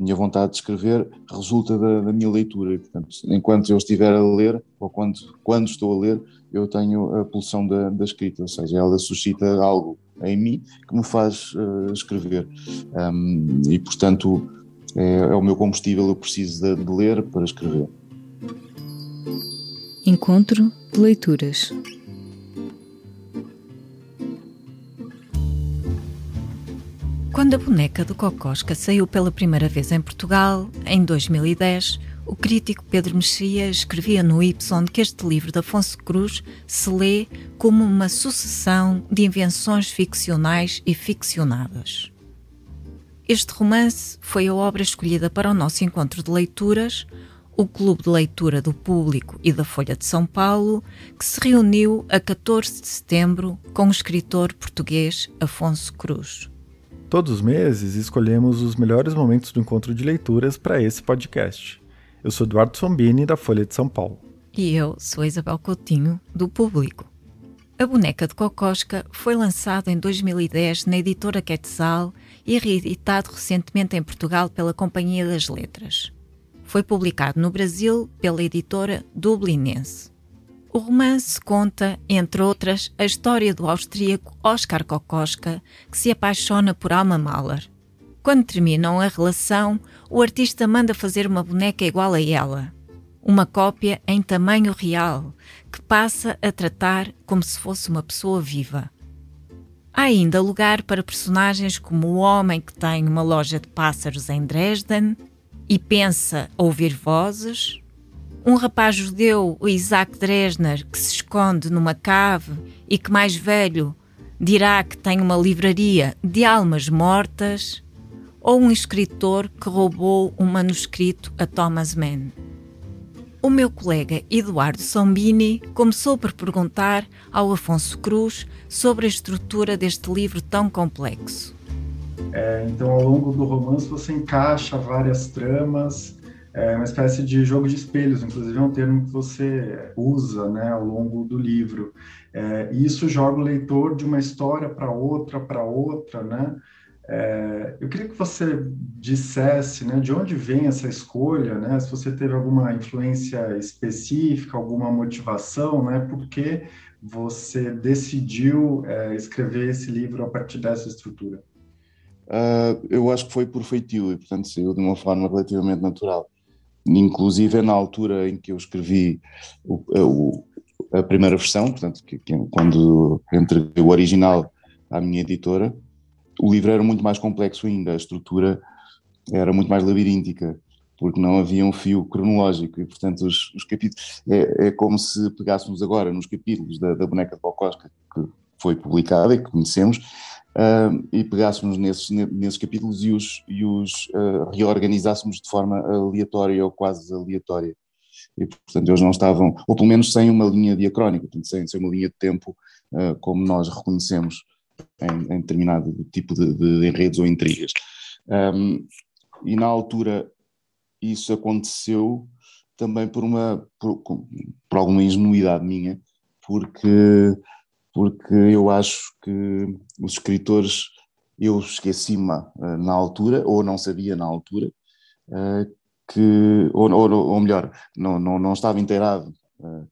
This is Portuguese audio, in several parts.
minha vontade de escrever resulta da, da, minha leitura. Portanto, enquanto eu estiver a ler, ou quando, quando estou a ler, eu tenho a pulsão da, da escrita, ou seja, ela suscita algo em mim que me faz uh, escrever. Um, e, portanto, é, é, o meu combustível, eu preciso de, de ler para escrever. Encontro de leituras. Quando a boneca do Cocosca saiu pela primeira vez em Portugal, em 2010, o crítico Pedro Mexia escrevia no Y que este livro de Afonso Cruz se lê como uma sucessão de invenções ficcionais e ficcionadas. Este romance foi a obra escolhida para o nosso encontro de leituras, o Clube de Leitura do Público e da Folha de São Paulo, que se reuniu a 14 de setembro com o escritor português Afonso Cruz. Todos os meses escolhemos os melhores momentos do encontro de leituras para esse podcast. Eu sou Eduardo Sombini, da Folha de São Paulo. E eu sou Isabel Coutinho, do Público. A Boneca de Cocosca foi lançado em 2010 na editora Quetzal e reeditado recentemente em Portugal pela Companhia das Letras. Foi publicado no Brasil pela editora Dublinense. O romance conta, entre outras, a história do austríaco Oskar Kokoschka, que se apaixona por Alma Mahler. Quando terminam a relação, o artista manda fazer uma boneca igual a ela, uma cópia em tamanho real, que passa a tratar como se fosse uma pessoa viva. Há ainda lugar para personagens como o homem que tem uma loja de pássaros em Dresden e pensa ouvir vozes, um rapaz judeu, o Isaac Dresner, que se esconde numa cave e que, mais velho, dirá que tem uma livraria de almas mortas, ou um escritor que roubou um manuscrito a Thomas Mann. O meu colega Eduardo Sombini começou por perguntar ao Afonso Cruz sobre a estrutura deste livro tão complexo. É, então, ao longo do romance, você encaixa várias tramas é uma espécie de jogo de espelhos, inclusive é um termo que você usa né, ao longo do livro. É, e isso joga o leitor de uma história para outra, para outra, né? É, eu queria que você dissesse né, de onde vem essa escolha, né, se você teve alguma influência específica, alguma motivação, né, por que você decidiu é, escrever esse livro a partir dessa estrutura? Uh, eu acho que foi por feitio e, portanto, saiu de uma forma relativamente natural inclusive na altura em que eu escrevi o, o, a primeira versão, portanto, que, que, quando entreguei o original à minha editora, o livro era muito mais complexo ainda, a estrutura era muito mais labiríntica, porque não havia um fio cronológico e, portanto, os, os capítulos. É, é, como se pegássemos agora nos capítulos da, da Boneca de Bocosca, que foi publicada e que conhecemos, uh, e pegássemos nesses, nesses capítulos e os, e os uh, reorganizássemos de forma aleatória ou quase aleatória. E, portanto, eles não estavam, ou pelo menos sem uma linha diacrónica, portanto, sem, sem uma linha de tempo uh, como nós reconhecemos em, em determinado tipo de, de, enredos ou intrigas. Um, e na altura isso aconteceu também por uma por, por alguma ingenuidade minha, porque porque eu acho que os escritores, eu esqueci-me uh, na altura, ou não sabia na altura, uh, que, ou, ou, ou, melhor, não, não, não estava inteirado, uh,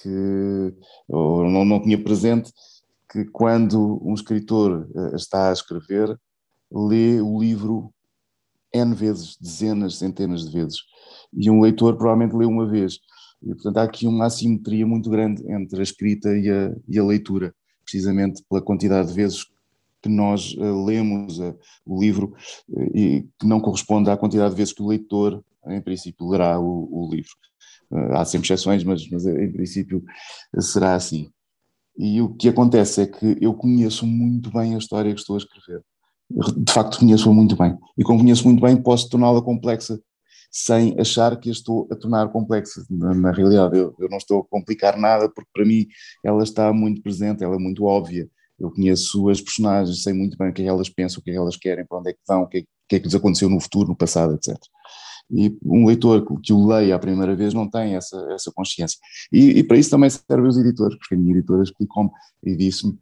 que, ou não, não tinha presente que quando um escritor está a escrever, lê o livro N vezes, dezenas, centenas de vezes, e um leitor provavelmente lê uma vez. E, portanto, há aqui uma assimetria muito grande entre a escrita e a, e a leitura, precisamente pela quantidade de vezes que nós uh, lemos uh, o livro uh, e que não corresponde à quantidade de vezes que o leitor, em princípio, lerá o, o livro. há sempre exceções, mas, mas em princípio será assim. E o que acontece é que eu conheço muito bem a história que estou a escrever. De facto, conheço-a muito bem. E como conheço muito bem, posso torná-la complexa sem achar que estou a tornar complexa. Na, na realidade, eu, eu, não estou a complicar nada, porque para mim ela está muito presente, ela é muito óbvia. Eu conheço as personagens, sei muito bem o que é que elas pensam, o que é que elas querem, para onde é que vão, o que é, que, é que lhes aconteceu no futuro, no passado, etc. E um leitor que o leia a primeira vez não tem essa, essa consciência. E, e para isso também servem os editores, porque a minha editora explicou-me e disse-me: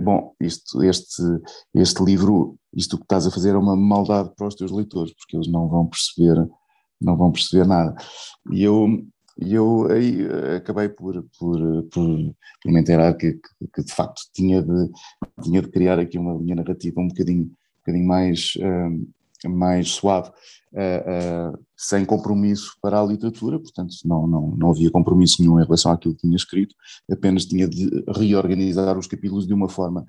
bom, isto, este, este livro isto que estás a fazer é uma maldade para os teus leitores, porque eles não vão perceber, não vão perceber nada. E eu, eu aí eh, acabei por, por, por, por me inteirar que, que, que, de facto tinha de, tinha de criar aqui uma linha narrativa um bocadinho, um bocadinho mais, uh, mais suave, uh, uh, sem compromisso para a literatura, portanto não, não, não havia compromisso nenhum em relação àquilo que tinha escrito, apenas tinha de reorganizar os capítulos de uma forma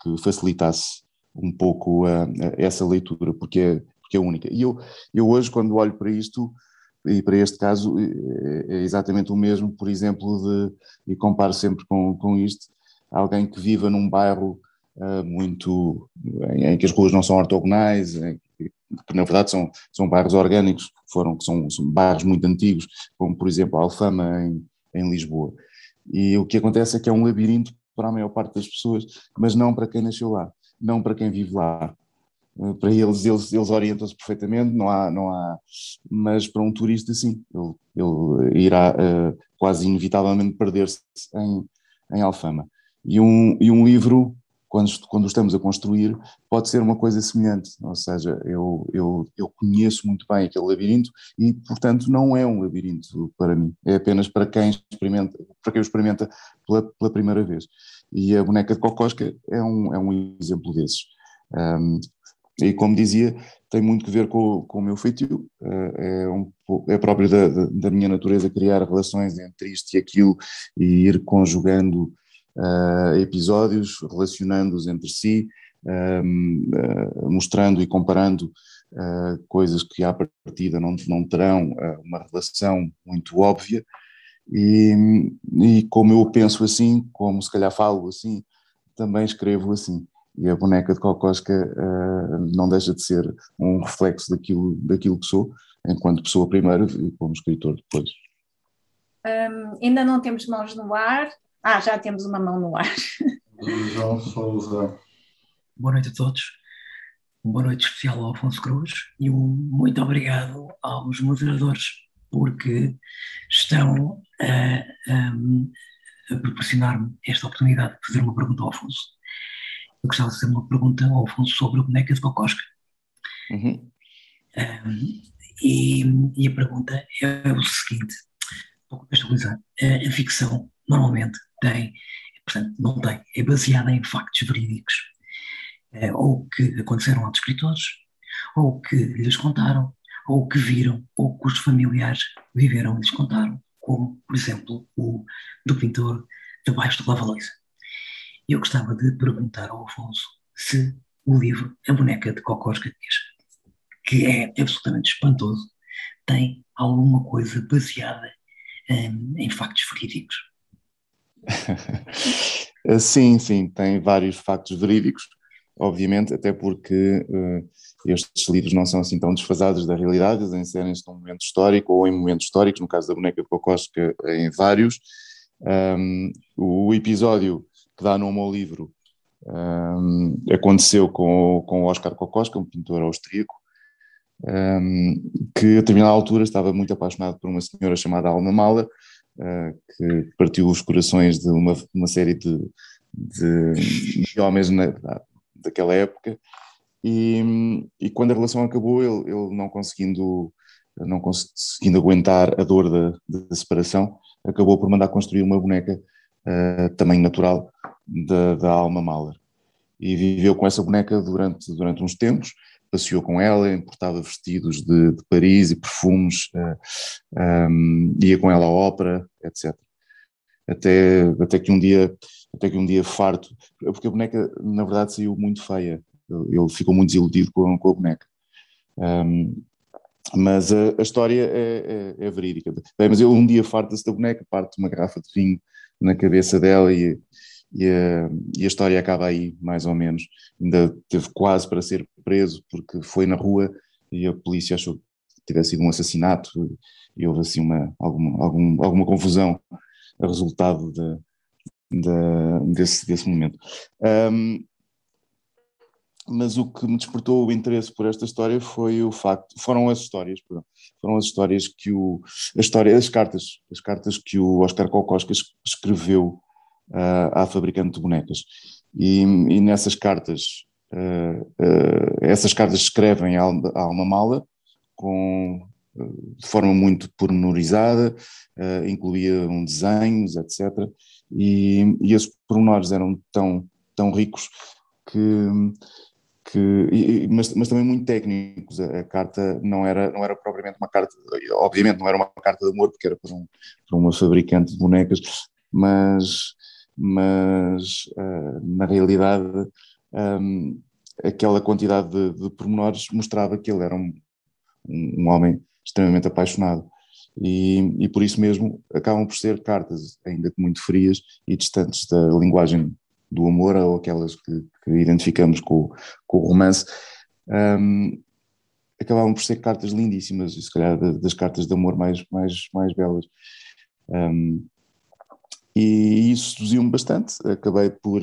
que facilitasse um pouco essa leitura, porque é, porque é única. E eu, eu hoje, quando olho para isto, e para este caso é exatamente o mesmo, por exemplo, de, e comparo sempre com, com isto, alguém que viva num bairro uh, muito, em, em, que as ruas não são ortogonais, em, que na verdade são, são bairros orgânicos, foram, são, são bairros muito antigos, como por exemplo a Alfama em, em Lisboa. E o que acontece é que é um labirinto para a maior parte das pessoas, mas não para quem nasceu lá, não para quem vive lá. Para eles, eles, eles orientam-se perfeitamente, não há, não há, mas para um turista, sim, ele, ele irá uh, quase inevitavelmente perder-se em, em Alfama. E um, e um livro, quando, quando estamos a construir, pode ser uma coisa semelhante, ou seja, eu, eu, eu conheço muito bem aquele labirinto e, portanto, não é um labirinto para mim, é apenas para quem experimenta, para quem o experimenta pela, pela primeira vez. E a boneca de Cocosca é um, é um exemplo desses. Um, e como dizia, tem muito que ver com, com o meu feitio, eh, é, um, é próprio da, da, minha natureza criar relações entre isto e aquilo e ir conjugando uh, episódios, relacionando-os entre si, uh, mostrando e comparando uh, coisas que à partida não, não terão uma relação muito óbvia. E, e como eu penso assim, como se calhar falo assim, também escrevo assim e a boneca de Cocosca uh, não deixa de ser um reflexo daquilo, daquilo que sou, enquanto pessoa primeiro e como escritor depois. Um, ainda não temos mãos no ar. Ah, já temos uma mão no ar. João Souza. Boa noite a todos. Boa noite especial ao Afonso Cruz e um muito obrigado aos moderadores porque estão a, a, a proporcionar-me esta oportunidade de fazer uma pergunta ao Afonso eu gostava de fazer uma pergunta ao Afonso sobre a boneca de Cocosca. Uhum. Um, e, e, a pergunta é o seguinte, para contextualizar, a, a ficção normalmente tem, portanto, não tem, é baseada em factos verídicos, uh, ou que aconteceram aos escritores, ou que lhes contaram, ou que viram, ou que os familiares viveram e lhes contaram, como, por exemplo, o do pintor debaixo do lava-loiça. Eu gostava de perguntar ao Afonso se o livro A Boneca de Cocós que é absolutamente espantoso, tem alguma coisa baseada um, em factos verídicos. sim, sim, tem vários factos verídicos, obviamente, até porque uh, estes livros não são assim tão desfasados da realidade, eles inserem-se num momento histórico ou em momentos históricos, no caso da boneca de Cocosca, em vários. Um, o episódio que dá nome ao livro. Um, aconteceu com, com o Oscar Kokoschka, um pintor austríaco, um, que a determinada altura estava muito apaixonado por uma senhora chamada Alma Mala, uh, que partiu os corações de uma, uma série de, de, de homens na, daquela época, e, e, quando a relação acabou, ele, ele não conseguindo não conseguindo aguentar a dor da, da separação, acabou por mandar construir uma boneca uh, tamanho natural da, da Alma Mahler. E viveu com essa boneca durante, durante uns tempos, passeou com ela, importava vestidos de, de Paris e perfumes, uh, eh, um, ia com ela à ópera, etc. Até, até que um dia até que um dia farto, porque a boneca na verdade saiu muito feia, ele ficou muito desiludido com, com a boneca. Um, mas a, a história é, é, é, verídica. Bem, mas ele um dia farta-se da boneca, parte uma garrafa de vinho na cabeça dela e, e, a, e a história acaba aí, mais ou menos. Ainda teve quase para ser preso porque foi na rua e a polícia achou que tivesse sido um assassinato e houve assim uma, alguma, algum, alguma confusão a resultado de, de, desse, desse momento. Um, mas o que me despertou o interesse por esta história foi o facto, foram as histórias, perdão, foram as histórias que o, a história, as cartas, as cartas que o Oscar Kokoska escreveu uh, à fabricante de bonecas. E, e nessas cartas essas cartas escrevem a uma mala com de forma muito pormenorizada, incluía um desenhos, etc. E, e esses pormenores eram tão, tão ricos que, que mas, mas também muito técnicos. A, a, carta não era, não era propriamente uma carta, obviamente não era uma carta de amor, porque era para, um, para uma fabricante de bonecas, mas, mas uh, na realidade um, aquela quantidade de, de pormenores mostrava que ele era um, um, um homem extremamente apaixonado. E, e, por isso mesmo acabam por ser cartas ainda muito frias e distantes da linguagem do amor ou aquelas que, que identificamos com, com, o romance, um, acabavam por ser cartas lindíssimas e se calhar das cartas de amor mais, mais, mais belas. Um, e isso seduziu-me bastante, acabei por,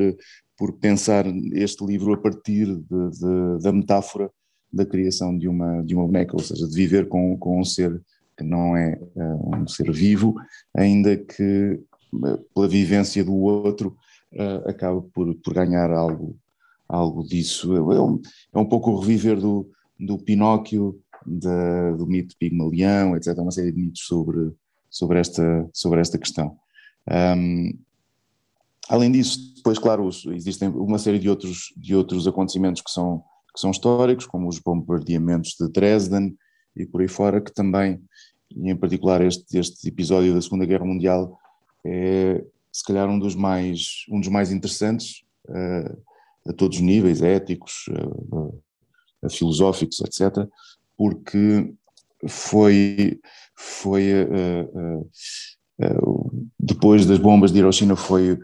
por pensar este livro a partir de, de, da metáfora da criação de uma, de uma boneca, ou seja, de viver com, com um ser que não é uh, um ser vivo, ainda que uh, pela vivência do outro uh, acaba por, por ganhar algo, algo disso. É um, é um pouco o reviver do, do Pinóquio, do mito de Pigmalião, etc. Uma série de mitos sobre, sobre, esta, sobre esta questão. Um, além disso, depois, claro, existem uma série de outros, de outros acontecimentos que são, que são históricos, como os bombardeamentos de Dresden e por aí fora, que também, e em particular este, este episódio da Segunda Guerra Mundial, é se calhar um dos mais, um dos mais interessantes uh, a todos os níveis, éticos, uh, filosóficos, etc., porque foi, foi uh, depois das bombas de Hiroshima foi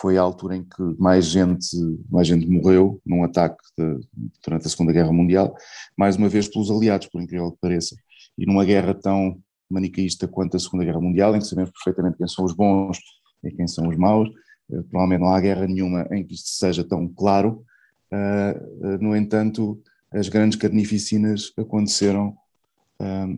foi a altura em que mais gente, mais gente morreu num ataque de, durante a Segunda Guerra Mundial, mais uma vez pelos aliados, por incrível que pareça. E numa guerra tão manicaísta quanto a Segunda Guerra Mundial, em que sabemos perfeitamente quem são os bons e quem são os maus, eh, provavelmente não há guerra nenhuma em que isto seja tão claro. Uh, no entanto, as grandes carnificinas aconteceram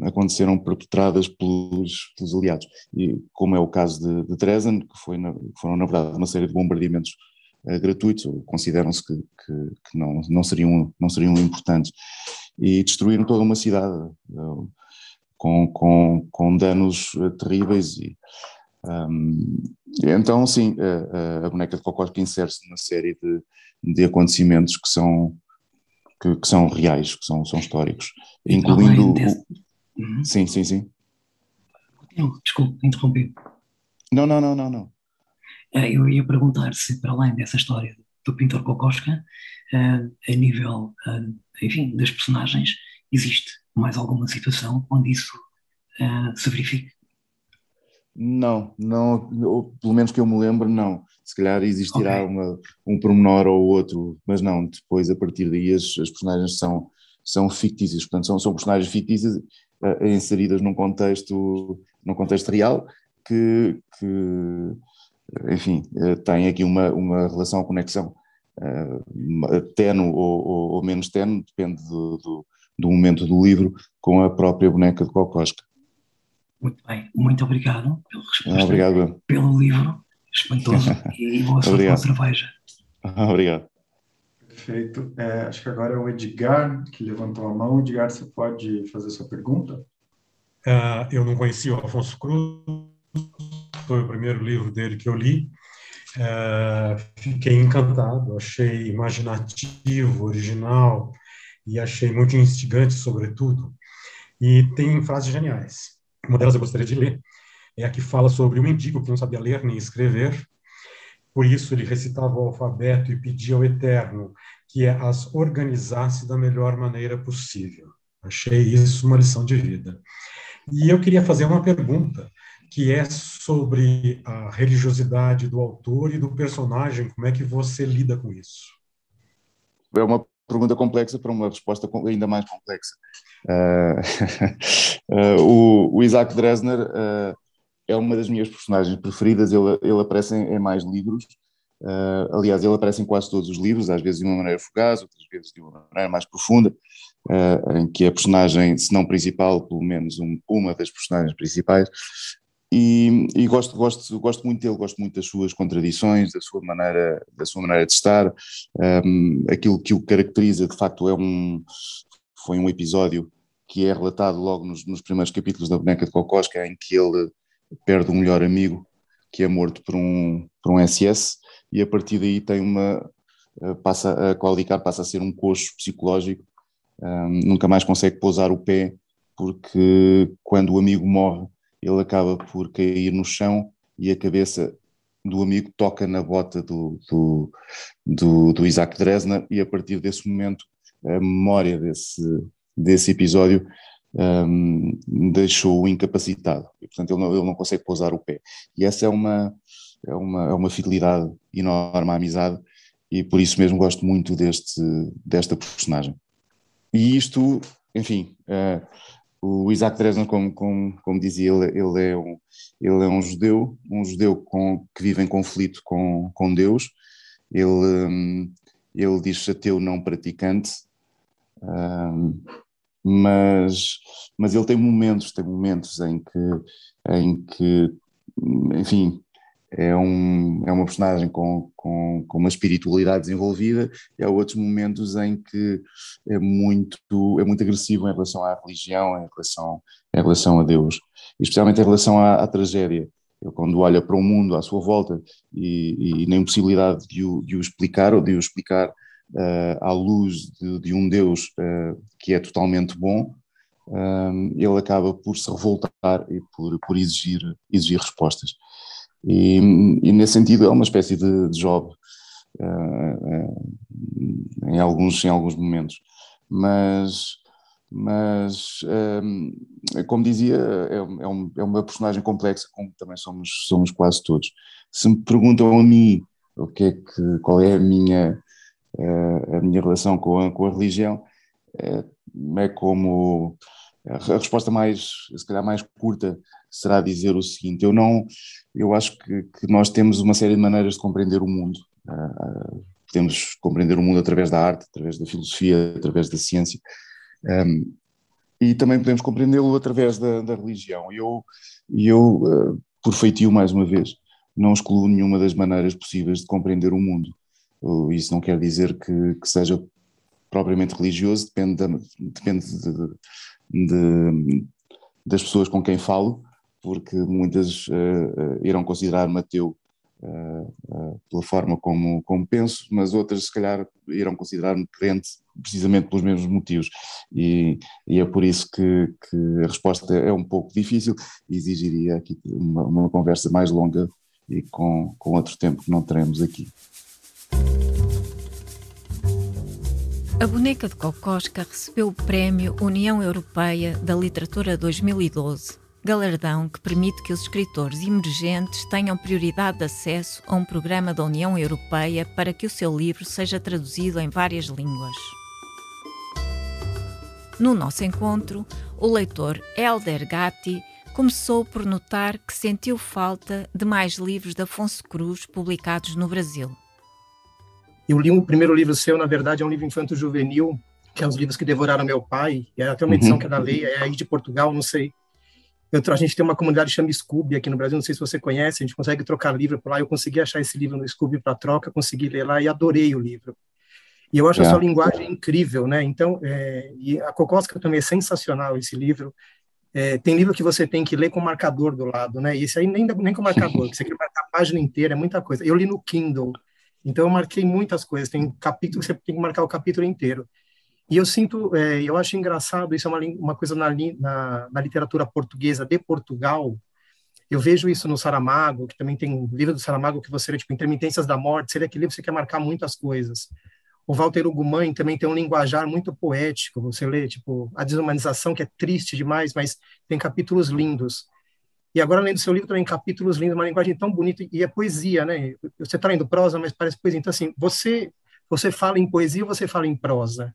aconteceram perpetradas pelos, pelos, aliados. E como é o caso de, de Dresden, que, foi na, foram na verdade uma série de bombardeamentos uh, gratuitos, consideram-se que, que, que, não, não, seriam, não seriam importantes, e destruíram toda uma cidade uh, com, com, com danos terríveis. E, um, então, sim, a boneca de que insere-se numa série de, de acontecimentos que são que, que são reais, que são, são históricos, incluindo. Desse... Uhum. Sim, sim, sim. Desculpe, interrompi. Não, não, não, não, não. Eh, eu ia perguntar se, para além dessa história do pintor Kokoschka, eh, a nível, eh, enfim, das personagens, existe mais alguma situação onde isso se verifique? Não, não, pelo menos que eu me lembro, não. Se calhar existirá okay. uma, um pormenor ou outro, mas não, depois a partir daí as, as personagens são, são fictícias, portanto são, são personagens fictícias uh, inseridas num contexto, num contexto real que, que enfim, uh, tem aqui uma, uma relação, conexão uh, tenue ou, ou, ou, menos tenue, depende do, do, do momento do livro, com a própria boneca de Cocosca. Muito bem, muito obrigado pela resposta. Obrigado. Pelo livro espantoso e boa sorte com a cerveja. Obrigado. Perfeito. É, acho que agora é o Edgar que levantou a mão. Edgar, você pode fazer sua pergunta? Uh, eu não conhecia o Afonso Cruz, foi o primeiro livro dele que eu li. Uh, fiquei encantado, achei imaginativo, original e achei muito instigante, sobretudo. E tem frases geniais. Uma delas eu gostaria de ler, é a que fala sobre um mendigo que não sabia ler nem escrever, por isso ele recitava o alfabeto e pedia ao Eterno que as organizasse da melhor maneira possível. Achei isso uma lição de vida. E eu queria fazer uma pergunta, que é sobre a religiosidade do autor e do personagem, como é que você lida com isso? É uma pergunta complexa para uma resposta ainda mais complexa. Uh, uh, o, o, Isaac Dresner uh, é uma das minhas personagens preferidas, ele, ele aparece em, em mais livros, aliás, ele aparece em quase todos os livros, às vezes de uma maneira fugaz, outras vezes de uma maneira mais profunda, em que a personagem, se não principal, pelo menos um, uma das personagens principais, e, e, gosto, gosto, gosto muito dele, gosto muito das suas contradições, da sua maneira, da sua maneira de estar, um, aquilo que o caracteriza, de facto, é um, foi um episódio que é relatado logo nos, nos primeiros capítulos da Boneca de Cocosca, em que ele perde um melhor amigo, que é morto por um, por um SS, e a partir daí tem uma, eh, passa, a Claudicar passa a ser um coxo psicológico, um, nunca mais consegue pousar o pé, porque quando o amigo morre, ele acaba por cair no chão e a cabeça do amigo toca na bota do, do, do, do Isaac Dresner e a partir desse momento a memória desse, desse episódio um, deixou-o incapacitado e portanto ele não, ele não consegue pousar o pé e essa é uma, é uma, é uma fidelidade enorme à amizade e por isso mesmo gosto muito deste, desta personagem. E isto, enfim, uh, o Isaac Dresner, como, como, como dizia, ele, ele, é um, ele é um judeu, um judeu com, que vive em conflito com, com Deus. Ele, um, ele diz ateu não praticante, um, mas, mas ele tem momentos, tem momentos em que, em que enfim, é, um, é uma personagem com, com, com uma espiritualidade desenvolvida e há outros momentos em que é muito, é muito agressivo em relação à religião, em relação, em relação a Deus, especialmente em relação à, à tragédia. Ele, quando olha para o mundo à sua volta e, e na impossibilidade de o, de o explicar ou de o explicar uh, à luz de, de um Deus uh, que é totalmente bom, uh, ele acaba por se revoltar e por, por exigir, exigir respostas. E, e nesse sentido é uma espécie de, de job uh, uh, em, alguns, em alguns momentos. Mas, mas uh, como dizia, é, é, um, é, uma personagem complexa, como também somos, somos quase todos. Se me perguntam a mim o que é que, qual é a minha, a minha relação com a, com a religião, é, é como a resposta mais, se calhar mais curta será dizer o seguinte: eu não, eu acho que, que nós temos uma série de maneiras de compreender o mundo. Uh, podemos compreender o mundo através da arte, através da filosofia, através da ciência, um, e também podemos compreendê-lo através da, da religião. E eu, eu uh, por feitio, mais uma vez, não excluo nenhuma das maneiras possíveis de compreender o mundo. Uh, isso não quer dizer que, que seja propriamente religioso, depende, da, depende de, de, das pessoas com quem falo, porque muitas uh, irão considerar Mateu uh, pela forma como, como penso, mas outras se calhar irão considerar-me crente precisamente pelos mesmos motivos. E, e é por isso que, que, a resposta é um pouco difícil e exigiria aqui uma, uma conversa mais longa e com, com outro tempo que não teremos aqui. A boneca de Cocosca recebeu o Prémio União Europeia da Literatura 2012 galardão que permite que os escritores emergentes tenham prioridade de acesso a um programa da União Europeia para que o seu livro seja traduzido em várias línguas. No nosso encontro, o leitor Helder Gatti começou por notar que sentiu falta de mais livros de Afonso Cruz publicados no Brasil. Eu li o primeiro livro seu, na verdade, é um livro infanto-juvenil, que é os livros que devoraram meu pai, é até uma edição uhum. que é da lei, é aí de Portugal, não sei eu, a gente tem uma comunidade que chama Scooby aqui no Brasil, não sei se você conhece, a gente consegue trocar livro por lá. Eu consegui achar esse livro no Scooby para troca, consegui ler lá e adorei o livro. E eu acho é. a sua linguagem incrível, né? Então, é, e a Cocosca também é sensacional esse livro. É, tem livro que você tem que ler com marcador do lado, né? E esse aí nem, nem com marcador, você quer marcar a página inteira, é muita coisa. Eu li no Kindle, então eu marquei muitas coisas. Tem capítulo que você tem que marcar o capítulo inteiro. E eu sinto, é, eu acho engraçado, isso é uma, uma coisa na, na, na, literatura portuguesa de Portugal. Eu vejo isso no Saramago, que também tem um livro do Saramago que você lê, tipo, Intermitências da Morte, seria aquele livro que você quer marcar muitas coisas. O Walter Ugumãe também tem um linguajar muito poético, você lê, tipo, a desumanização, que é triste demais, mas tem capítulos lindos. E agora, além do seu livro, também capítulos lindos, uma linguagem tão bonita, e é poesia, né? Você está lendo prosa, mas parece poesia. Então, assim, você, você fala em poesia ou você fala em prosa?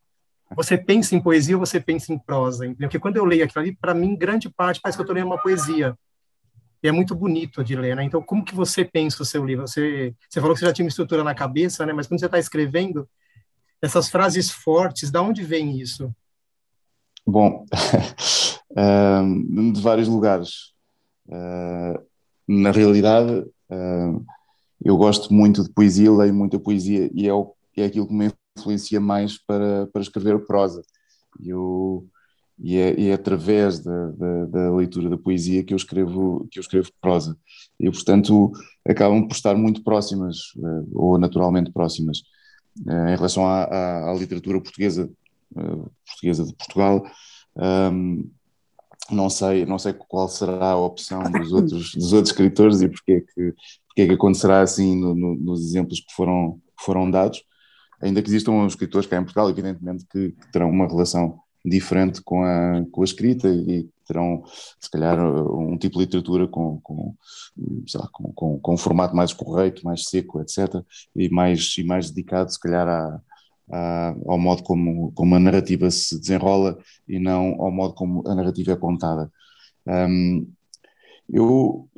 Você pensa em poesia ou você pensa em prosa? Entendeu? Porque quando eu leio aquilo ali, para mim, grande parte parece que eu estou lendo uma poesia. E é muito bonito de ler, né? Então, como que você pensa o seu livro? Você, você falou que você já tinha uma estrutura na cabeça, né? Mas quando você está escrevendo, essas frases fortes, da onde vem isso? Bom, de vários lugares. Uh, na realidade, uh, eu gosto muito de poesia, leio muita poesia e é, é aquilo que me influencia mais para, para escrever prosa. Eu, e, é, e é através da, da, da, leitura da poesia que eu escrevo, que eu escrevo prosa. E, portanto, acabam por estar muito próximas, uh, ou naturalmente próximas. em relação à, à, à literatura portuguesa, portuguesa de Portugal, um, não sei, não sei qual será a opção dos outros, dos outros escritores e porque é que, porque é que acontecerá assim no, no, nos exemplos que foram, que foram dados, ainda que existam escritores cá em Portugal, evidentemente que, que terão uma relação diferente com a, com a escrita e terão, se calhar, um tipo de literatura com, com, lá, com, com, com um formato mais correto, mais seco, etc., e mais, e mais dedicado, se calhar, ao modo como, como a narrativa se desenrola e não ao modo como a narrativa é contada. Um, eu,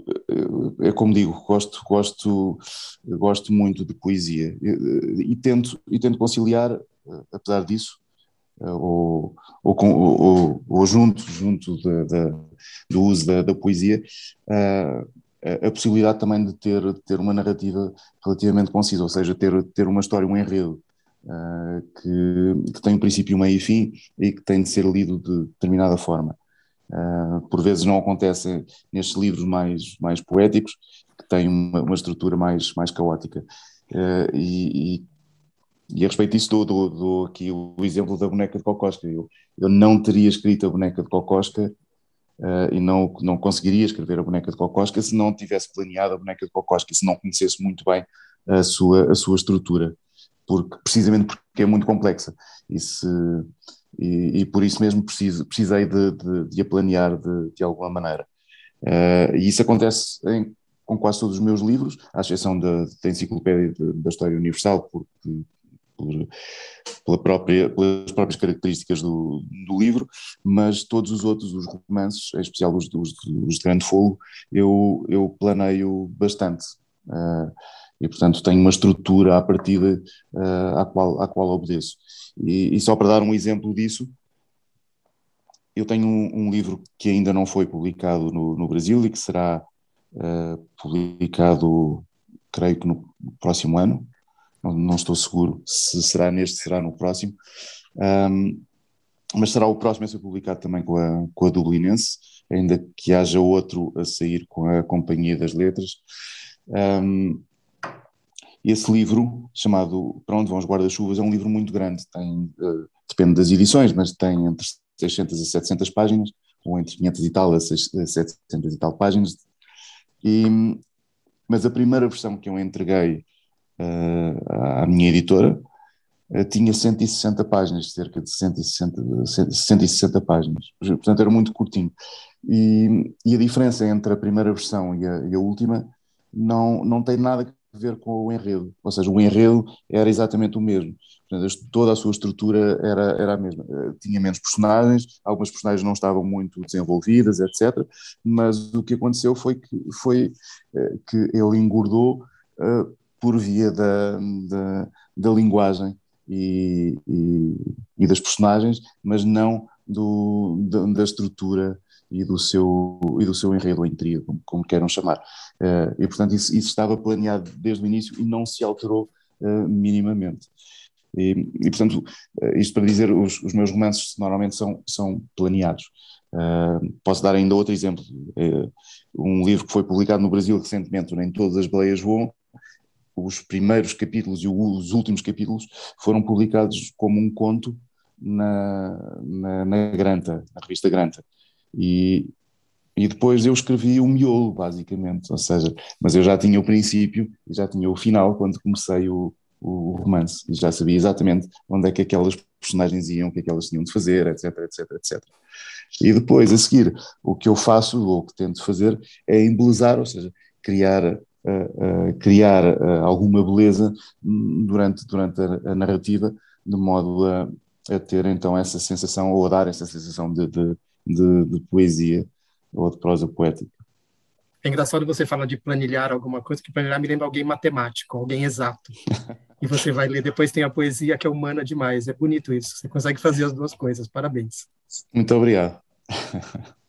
é como digo, gosto, gosto, gosto muito de poesia e, e tento, e tento conciliar, apesar disso, ou, ou junto, junto de, de, do uso da, da poesia, a, a possibilidade também de ter, de ter uma narrativa relativamente concisa, ou seja, ter, ter uma história, um enredo que, que, tem um princípio, meio e fim e que tem de ser lido de determinada forma. Uh, por vezes não acontece nestes livros mais, mais poéticos, que têm uma, uma estrutura mais, mais caótica. Uh, e, e, e, a respeito disso dou, dou, dou, aqui o exemplo da boneca de Cocosca. Eu, eu não teria escrito a boneca de Cocosca uh, e não, não conseguiria escrever a boneca de Cocosca se não tivesse planeado a boneca de Cocosca, se não conhecesse muito bem a sua, a sua estrutura porque, precisamente porque é muito complexa. E, se, e, e por isso mesmo preciso, precisei de, de, de a planear de, de alguma maneira. Uh, e isso acontece em, com quase todos os meus livros, à exceção da, da Enciclopédia da História Universal, porque, por, pela própria, pelas próprias características do, do, livro, mas todos os outros, os romances, em especial os, os, os de Grande Fogo, eu, eu planeio bastante. Uh, e, portanto, tenho uma estrutura à partida uh, à, qual, à qual obedeço. E, e, só para dar um exemplo disso, eu tenho um, um livro que ainda não foi publicado no, no Brasil e que será uh, publicado, creio que no próximo ano, não, não, estou seguro se será neste, será no próximo, um, mas será o próximo a ser publicado também com a, com a Dublinense, ainda que haja outro a sair com a Companhia das Letras. Um, esse livro, chamado Para onde vão os guarda-chuvas, é um livro muito grande, tem, uh, depende das edições, mas tem entre 600 a 700 páginas, ou entre 500 e tal a 700 e tal páginas. E, mas a primeira versão que eu entreguei uh, à minha editora uh, tinha 160 páginas, cerca de 160, 160 páginas, portanto era muito curtinho. E, e a diferença entre a primeira versão e a, e a última não, não tem nada ver com o enredo, ou seja, o enredo era exatamente o mesmo. Portanto, toda a sua estrutura era, era a mesma. Eh, tinha menos personagens, algumas personagens não estavam muito desenvolvidas, etc. Mas o que aconteceu foi que, foi, eh, que ele engordou uh, por via da, da, da linguagem e, e, e, das personagens, mas não do, da, da estrutura e do seu, e do seu enredo ou intriga, como, como queiram chamar. Uh, e, portanto, isso, isso, estava planeado desde o início e não se alterou uh, minimamente. E, e, portanto, uh, isto para dizer, os, os, meus romances normalmente são, são planeados. posso dar ainda outro exemplo. um livro que foi publicado no Brasil recentemente, Nem Todas as Baleias Voam, os primeiros capítulos e os últimos capítulos foram publicados como um conto na, na, na Granta, na revista Granta. E, e depois eu escrevi o miolo, basicamente, ou seja, mas eu já tinha o princípio e já tinha o final quando comecei o, o romance, e já sabia exatamente onde é que aquelas personagens iam, o que é que elas tinham de fazer, etc, etc, etc. E depois, a seguir, o que eu faço, ou o que tento fazer, é embelezar, ou seja, criar, uh, uh, criar uh, alguma beleza durante, durante a, a narrativa, de modo a, a, ter então essa sensação, ou a dar essa sensação de, de de, de poesia ou de prosa poética. É engraçado você falar de planilhar alguma coisa, que planilhar me lembra alguém matemático, alguém exato. e você vai ler, depois tem a poesia que é humana demais. É bonito isso. Você consegue fazer as duas coisas. Parabéns. Muito obrigado.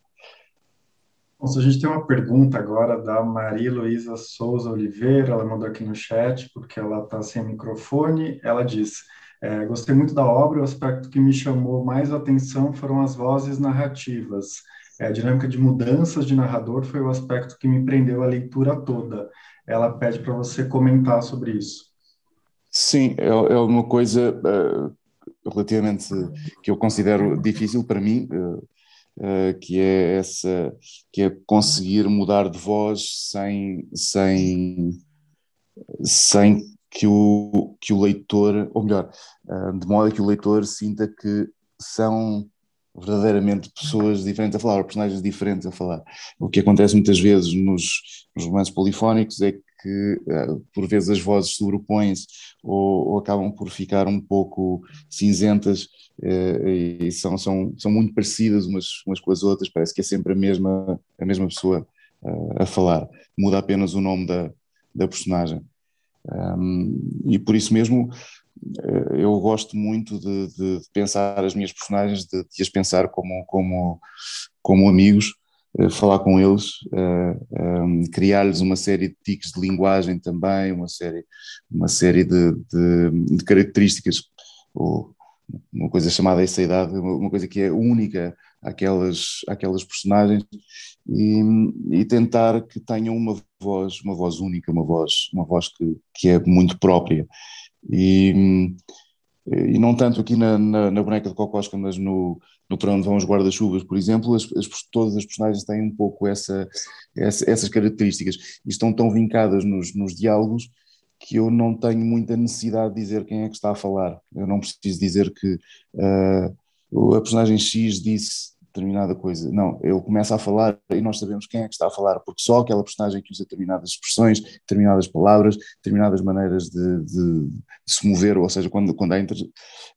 Bom, a gente tem uma pergunta agora da Maria Luísa Souza Oliveira, ela mandou aqui no chat, porque ela está sem microfone. Ela diz: é, Gostei muito da obra, o aspecto que me chamou mais atenção foram as vozes narrativas. É, a dinâmica de mudanças de narrador foi o aspecto que me prendeu a leitura toda. Ela pede para você comentar sobre isso. Sim, é, é uma coisa uh, relativamente que eu considero difícil para mim, uh, que é essa, que é conseguir mudar de voz sem, sem, sem que o, que o leitor, ou melhor, de modo que o leitor sinta que são verdadeiramente pessoas diferentes a falar, ou personagens diferentes a falar. O que acontece muitas vezes nos, nos romances polifónicos é que uh, por vezes as vozes sobrepõem-se ou, ou, acabam por ficar um pouco cinzentas uh, e são, são, são muito parecidas umas, umas com as outras, parece que é sempre a mesma, a mesma pessoa a falar, muda apenas o nome da, da personagem. Um, e por isso mesmo eh, eu gosto muito de, de, pensar as minhas personagens, de, de, as pensar como, como, como amigos, uh, falar com eles, eh, criar-lhes uma série de tiques de linguagem também, uma série, uma série de, de características, ou uma coisa chamada essa idade, uma coisa que é única àquelas, àquelas personagens e, e, tentar que tenham uma voz, uma voz única, uma voz, uma voz que, que é muito própria. E, e não tanto aqui na, na, na boneca de Cocosca, mas no, no Para Onde Vão os Guarda-Chuvas, por exemplo, as, as, todas as personagens têm um pouco essa, essa, essas características e estão tão vincadas nos, nos diálogos que eu não tenho muita necessidade de dizer quem é que está a falar. Eu não preciso dizer que uh, a personagem X disse determinada coisa. Não, ele começa a falar e nós sabemos quem é que está a falar, porque só aquela personagem que usa determinadas expressões, determinadas palavras, determinadas maneiras de, de, de se mover, ou seja, quando, quando há, inter,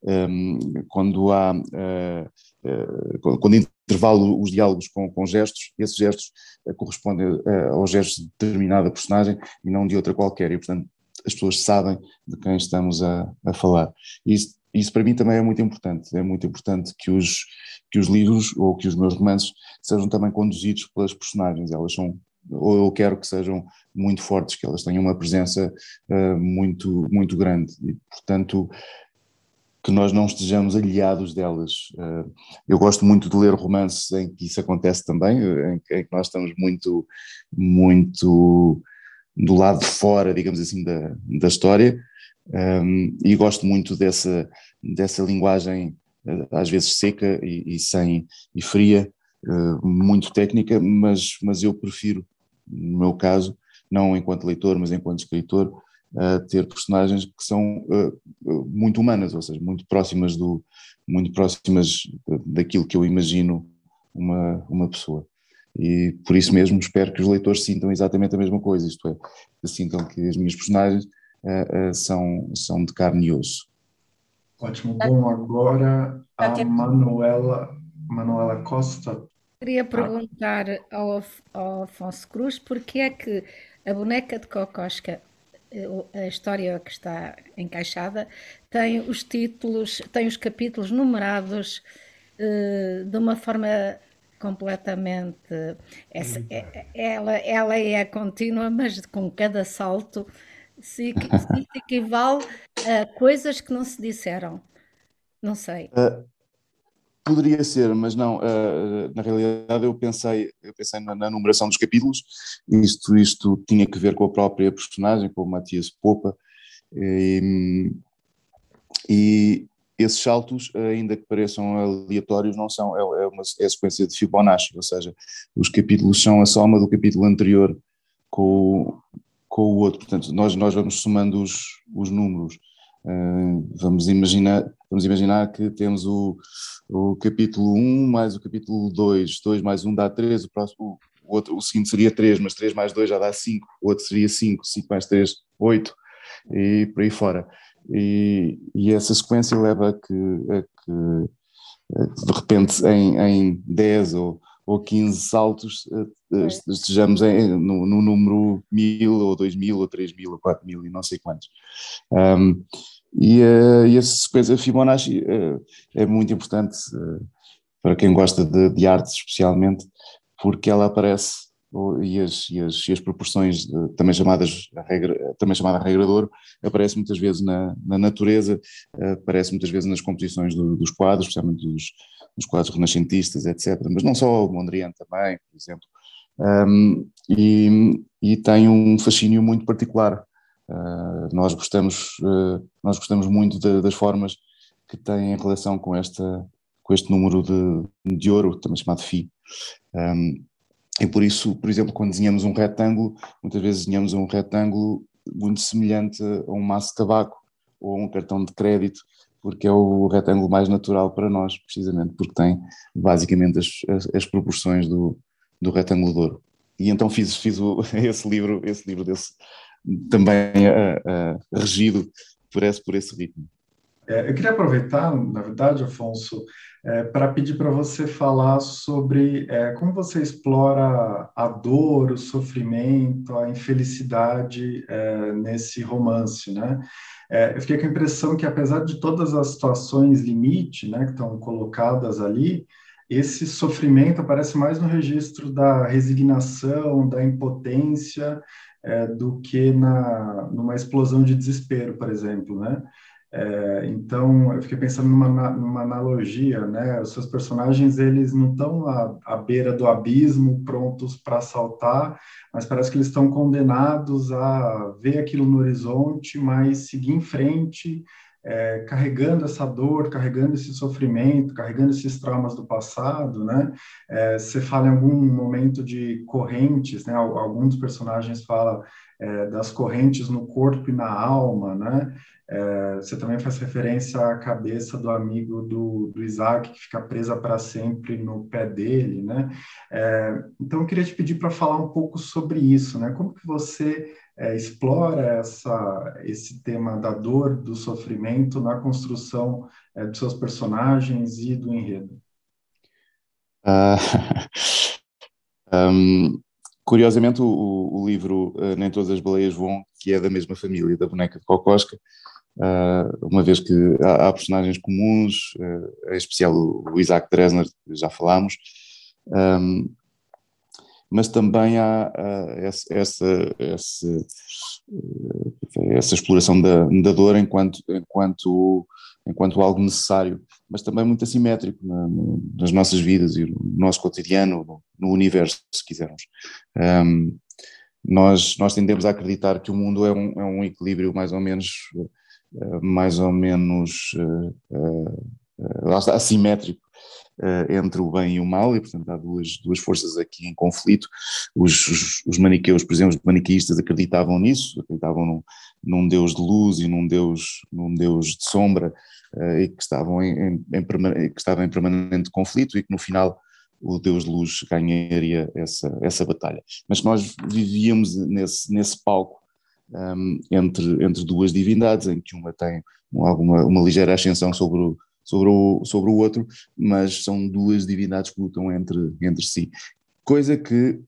um, quando há uh, uh, quando intervalo os diálogos com, com gestos, esses gestos uh, correspondem aos gestos de determinada personagem e não de outra qualquer, e portanto as pessoas sabem de quem estamos a, a falar. Isso, isso para mim também é muito importante, é muito importante que os, que os livros ou que os meus romances sejam também conduzidos pelas personagens, elas são, ou eu quero que sejam muito fortes, que elas tenham uma presença uh, muito, muito grande. E portanto que nós não estejamos aliados delas. Uh, eu gosto muito de ler romances em que isso acontece também, em, em que nós estamos muito, muito do lado de fora, digamos assim, da, da história, um, e gosto muito dessa, dessa linguagem eh, às vezes seca e, e sem e fria, uh, muito técnica, mas, mas eu prefiro, no meu caso, não enquanto leitor, mas enquanto escritor, uh, ter personagens que são uh, muito humanas, ou seja, muito próximas do muito próximas daquilo que eu imagino uma, uma pessoa. E por isso mesmo espero que os leitores sintam exatamente a mesma coisa, isto é, sintam que as minhas personagens uh, uh, são, são de carne e osso. Ótimo. Bom, agora a Manuela, Manuela Costa. Queria perguntar ao, ao Afonso Cruz porque é que a boneca de Cocosca, eh, a história que está encaixada, tem os títulos, tem os capítulos numerados de uma forma completamente. Essa, é, ela, ela é contínua, mas com cada salto se, se equivale a coisas que não se disseram. Não sei. Uh, poderia ser, mas não. Uh, na realidade, eu pensei, eu pensei na, na, numeração dos capítulos. Isto, isto tinha que ver com a própria personagem, com o Matias Popa. E, e, esses saltos, ainda que pareçam aleatórios, não são, é, é uma é sequência de Fibonacci, ou seja, os capítulos são a soma do capítulo anterior com, com o outro, portanto, nós, nós vamos somando os, os números, uh, vamos, imaginar, vamos imaginar que temos o, o capítulo 1 mais o capítulo 2, 2 mais 1 dá 3, o, próximo, o, outro, o seguinte seria 3, mas 3 mais 2 já dá 5, o outro seria 5, 5 mais 3, 8, e por aí fora. E, e essa sequência leva a que, a que de repente em, em 10 ou, ou 15 saltos eh, estejamos em, no, no, número 1000 ou 2000 ou 3000 ou 4000 e não sei quantos. Um, e, uh, e essa sequência Fibonacci uh, é muito importante uh, para quem gosta de, de arte especialmente, porque ela aparece e as, e as, e as proporções também chamadas regra, também chamada regra de ouro aparece muitas vezes na, na natureza, aparece muitas vezes nas composições do, dos quadros, especialmente dos, dos, quadros renascentistas, etc. Mas não só o Mondrian também, por exemplo. Um, e, e, tem um fascínio muito particular. Uh, nós gostamos uh, nós gostamos muito de, das formas que têm relação com esta com este número de, de ouro também chamado Φ um, e por isso, por exemplo, quando desenhamos um retângulo, muitas vezes desenhamos um retângulo muito semelhante a um maço de tabaco ou a um cartão de crédito, porque é o retângulo mais natural para nós, precisamente porque tem basicamente as, as, proporções do, do retângulo de ouro. E então fiz, fiz o, esse livro, esse livro desse, também uh, uh, regido por esse, por esse ritmo. É, eu queria aproveitar, na verdade, Afonso, é, para pedir para você falar sobre é, como você explora a dor, o sofrimento, a infelicidade é, nesse romance, né? É, eu fiquei com a impressão que, apesar de todas as situações limite, né, que estão colocadas ali, esse sofrimento aparece mais no registro da resignação, da impotência, é, do que na numa explosão de desespero, por exemplo, né? É, então, eu fiquei pensando numa, numa analogia, né? Os seus personagens, eles não estão à, à beira do abismo, prontos para saltar, mas parece que eles estão condenados a ver aquilo no horizonte, mas seguir em frente, é, carregando essa dor, carregando esse sofrimento, carregando esses traumas do passado, né? É, você fala em algum momento de correntes, né? Alguns personagens falam é, das correntes no corpo e na alma, né? É, você também faz referência à cabeça do amigo do, do Isaac, que fica presa para sempre no pé dele, né? É, então, eu queria te pedir para falar um pouco sobre isso, né? Como que você é, explora essa, esse tema da dor, do sofrimento na construção é, dos seus personagens e do enredo? Uh, um, curiosamente, o, o livro uh, Nem Todas as Baleias Voam, que é da mesma família da boneca de Cocosca, Uh, uma vez que há, há personagens comuns, uh, em especial o, Isaac Dresner, já falámos, um, mas também há essa, essa, essa, essa, exploração da, da dor enquanto, enquanto, enquanto algo necessário, mas também muito assimétrico na, nas nossas vidas e no nosso cotidiano, no, no universo, se quisermos. Um, nós, nós tendemos a acreditar que o mundo é um, é um equilíbrio mais ou menos eh, mais ou menos uh, uh, assimétrico entre o bem e o mal, e portanto há duas, duas forças aqui em conflito. Os, os, os maniqueus, por exemplo, os maniqueístas acreditavam nisso, acreditavam num, num Deus de luz e num Deus, num Deus de sombra, e que estavam em, em, em, que estava em permanente conflito e que no final o Deus de luz ganharia essa, essa batalha. Mas nós vivíamos nesse, nesse palco um, entre, entre duas divindades, em que uma tem alguma, uma ligeira ascensão sobre o, sobre, o, sobre o outro, mas são duas divindades que lutam entre, entre si. Coisa que,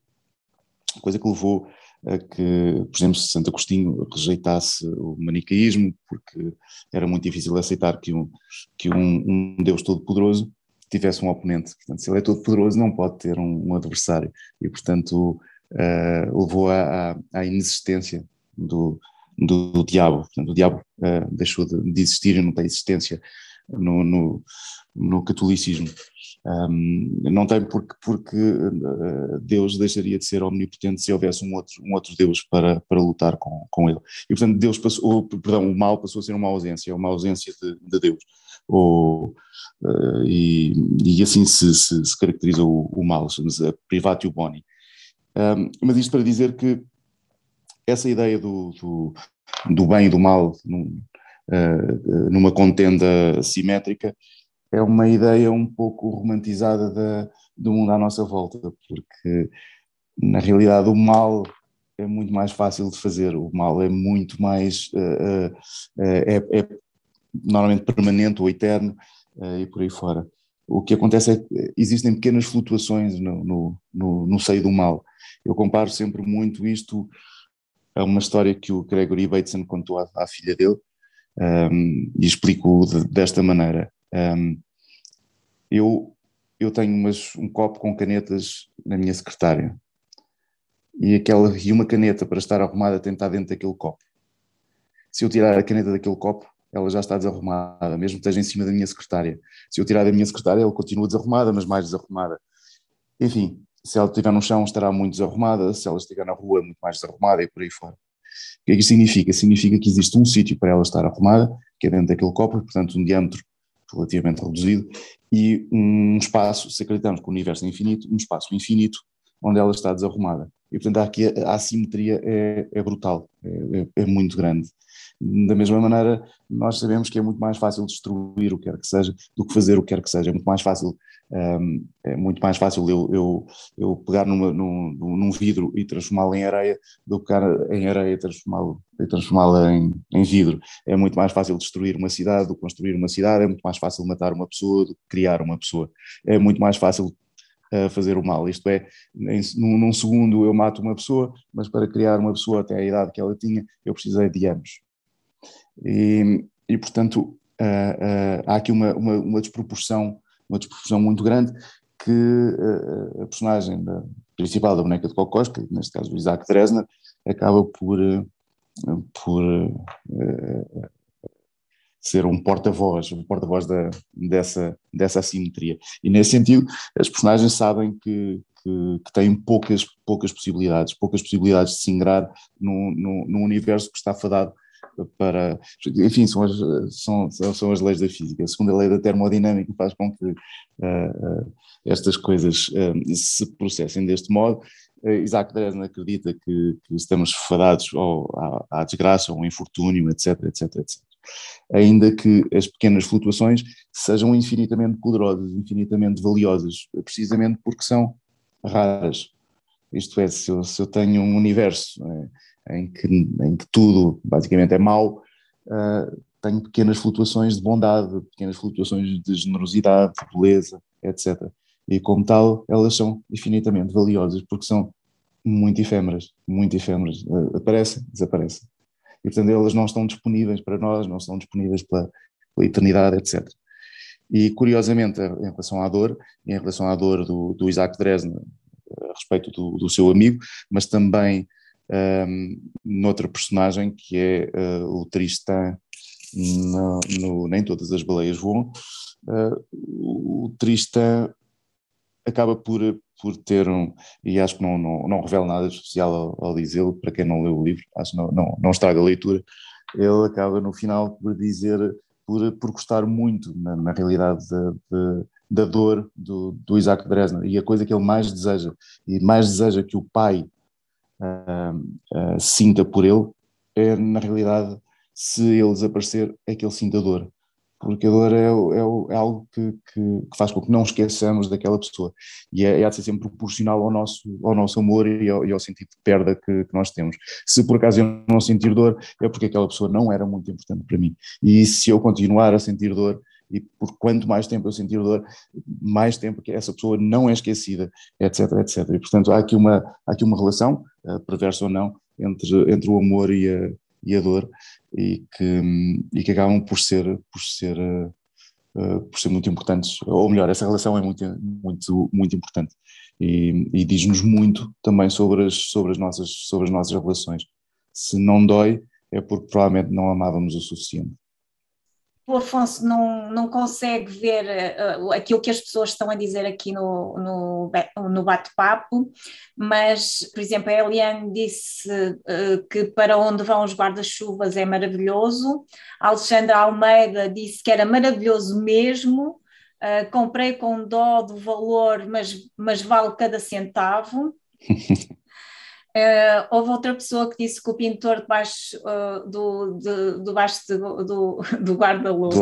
coisa que levou a que, por exemplo, Santo Agostinho rejeitasse o manicaísmo, porque era muito difícil aceitar que um, que um, um Deus todo-poderoso tivesse um oponente. Portanto, se ele é todo-poderoso, não pode ter um, um adversário. E, portanto, uh, levou à, à inexistência do, do, do diabo. Portanto, o diabo uh, deixou de, de, existir e não tem existência no, no, no catolicismo. Um, não tem porque, porque uh, Deus deixaria de ser omnipotente se houvesse um outro, um outro Deus para, para lutar com, com ele. E portanto Deus passou, perdão, o mal passou a ser uma ausência, uma ausência de, de Deus. Ou, uh, e, e assim se, se, se caracteriza o, o mal, chama-se privatio boni. Um, mas isto para dizer que essa ideia do, do, do bem e do mal numa contenda simétrica é uma ideia um pouco romantizada da, do mundo à nossa volta, porque na realidade o mal é muito mais fácil de fazer, o mal é muito mais, uh, é, é, normalmente permanente ou eterno e por aí fora. O que acontece é que existem pequenas flutuações no, no, no, no seio do mal. Eu comparo sempre muito isto é uma história que o Gregory Bateson contou à, à filha dele um, e explico de, desta maneira. Um, eu, eu tenho umas, um copo com canetas na minha secretária e, aquela, e uma caneta para estar arrumada tem de estar dentro daquele copo. Se eu tirar a caneta daquele copo, ela já está desarrumada, mesmo que esteja em cima da minha secretária. Se eu tirar da minha secretária, ela continua desarrumada, mas mais desarrumada. Enfim, se ela estiver no chão, estará muito desarrumada, se ela estiver na rua, muito mais desarrumada e por aí fora. O que é que significa? Significa que existe um sítio para ela estar arrumada, que é dentro daquele copo, portanto, um diâmetro relativamente reduzido, e um espaço, se acreditamos que o universo é infinito, um espaço infinito onde ela está desarrumada. E, portanto, aqui a, a assimetria é, é brutal, é, é, é muito grande. Da mesma maneira, nós sabemos que é muito mais fácil destruir o que quer que seja do que fazer o que quer que seja. É muito mais fácil, um, é muito mais fácil eu, eu, eu pegar numa, num, num vidro e transformá-lo em areia do que pegar em areia e transformá-lo transformá em, em vidro. É muito mais fácil destruir uma cidade do que construir uma cidade, é muito mais fácil matar uma pessoa do que criar uma pessoa. É muito mais fácil a fazer o mal. Isto é, em, num, segundo eu mato uma pessoa, mas para criar uma pessoa até a idade que ela tinha, eu precisei de anos. E, e portanto, uh, uh, há aqui uma, uma, uma, desproporção, uma desproporção muito grande que uh, a personagem da, principal da boneca de Kokoska, neste caso o Isaac Dresner, acaba por, por ser um porta-voz, um porta-voz dessa, dessa assimetria. E nesse sentido, as personagens sabem que, que, que, têm poucas, poucas possibilidades, poucas possibilidades de se ingrar num universo que está fadado para. Enfim, são as, são, são as leis da física. A segunda lei da termodinâmica faz com que uh, estas coisas uh, se processem deste modo. Isaac Dresden acredita que, que estamos fadados ao, à, à desgraça, ao infortúnio, etc, etc, etc. Ainda que as pequenas flutuações sejam infinitamente poderosas, infinitamente valiosas, precisamente porque são raras. Isto é, se eu, se eu tenho um universo em que, em que tudo basicamente é mau, uh, tenho pequenas flutuações de bondade, pequenas flutuações de generosidade, de beleza, etc. E como tal, elas são infinitamente valiosas porque são muito efêmeras, muito efêmeras. Uh, aparecem, desaparecem. E portanto elas não estão disponíveis para nós, não estão disponíveis pela, pela eternidade, etc. E curiosamente, em relação à dor, em relação à dor do, do Isaac Dresner, a respeito do, do seu amigo, mas também um, noutra personagem que é uh, o Tristan no, no, Nem Todas as Baleias Voam. Uh, o Tristan acaba por, por ter um, e acho que não, não, não revela nada especial ao, ao dizê-lo, para quem não leu o livro, acho que não, não, não estraga a leitura, ele acaba no final por dizer, por, por gostar muito, na, na realidade, da, da dor do, do Isaac Dresner, e a coisa que ele mais deseja, e mais deseja que o pai uh, sinta por ele, é na realidade, se ele desaparecer, é que ele sinta dor. Porque a dor é, é, é algo que, que, que, faz com que não esqueçamos daquela pessoa. E é, é de ser sempre proporcional ao nosso, ao nosso amor e ao, e ao sentido de perda que, que, nós temos. Se por acaso eu não sentir dor, é porque aquela pessoa não era muito importante para mim. E se eu continuar a sentir dor, e por quanto mais tempo eu sentir dor, mais tempo que essa pessoa não é esquecida, etc, etc. E portanto há aqui uma, há aqui uma relação, uh, perversa ou não, entre, entre o amor e a, e a dor e que, e que acabam por ser, por ser, uh, por ser muito importantes, ou melhor, essa relação é muito, muito, muito importante e, e diz-nos muito também sobre as, sobre, as nossas, sobre as nossas relações. Se não dói, é porque provavelmente não amávamos o suficiente o Afonso não, não consegue ver uh, aquilo que as pessoas estão a dizer aqui no, no, no bate-papo, mas, por exemplo, a Eliane disse uh, que para onde vão os guarda-chuvas é maravilhoso, a Alexandra Almeida disse que era maravilhoso mesmo, uh, comprei com dó do valor, mas, mas vale cada centavo. Uh, houve outra pessoa que disse que o pintor debaixo uh, do, de, de, do, do guarda-louça.